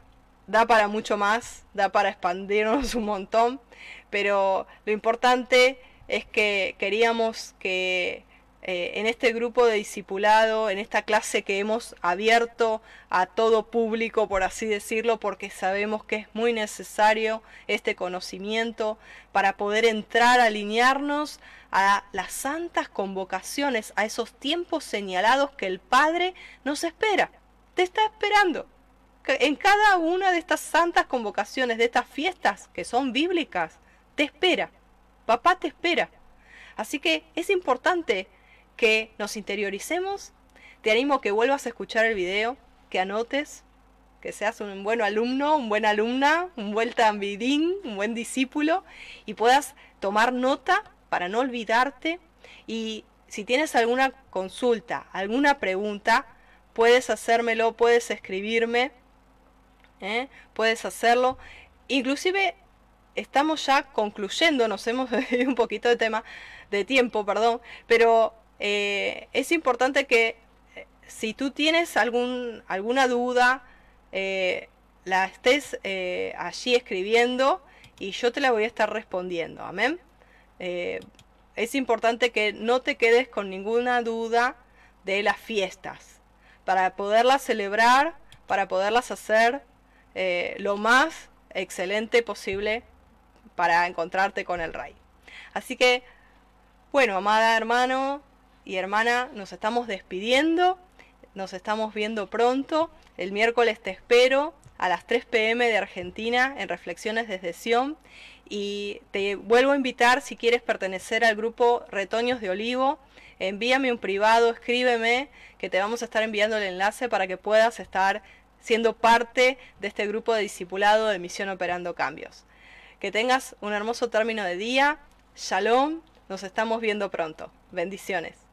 da para mucho más, da para expandirnos [laughs] un montón, pero lo importante es que queríamos que eh, en este grupo de discipulado, en esta clase que hemos abierto a todo público, por así decirlo, porque sabemos que es muy necesario este conocimiento para poder entrar, alinearnos a las santas convocaciones, a esos tiempos señalados que el Padre nos espera, te está esperando. En cada una de estas santas convocaciones, de estas fiestas que son bíblicas, te espera. Papá te espera. Así que es importante que nos interioricemos. Te animo a que vuelvas a escuchar el video, que anotes, que seas un buen alumno, un buen alumna, un buen tambidín, un buen discípulo y puedas tomar nota para no olvidarte. Y si tienes alguna consulta, alguna pregunta, puedes hacérmelo, puedes escribirme, ¿eh? puedes hacerlo. Inclusive estamos ya concluyendo, nos hemos [laughs] un poquito de tema, de tiempo, perdón, pero eh, es importante que eh, si tú tienes algún, alguna duda, eh, la estés allí escribiendo y yo te la voy a estar respondiendo. Amén. es importante que no te quedes con ninguna duda de las fiestas para poderlas celebrar, para poderlas hacer lo más excelente posible para encontrarte con el rey. Así que, bueno, amada hermano, y hermana, nos estamos despidiendo, nos estamos viendo pronto. El miércoles te espero a las 3 pm de Argentina en Reflexiones desde Sion. Y te vuelvo a invitar si quieres pertenecer al grupo Retoños de Olivo. Envíame un privado, escríbeme, que te vamos a estar enviando el enlace para que puedas estar siendo parte de este grupo de discipulado de Misión Operando Cambios. Que tengas un hermoso término de día. Shalom, nos estamos viendo pronto. Bendiciones.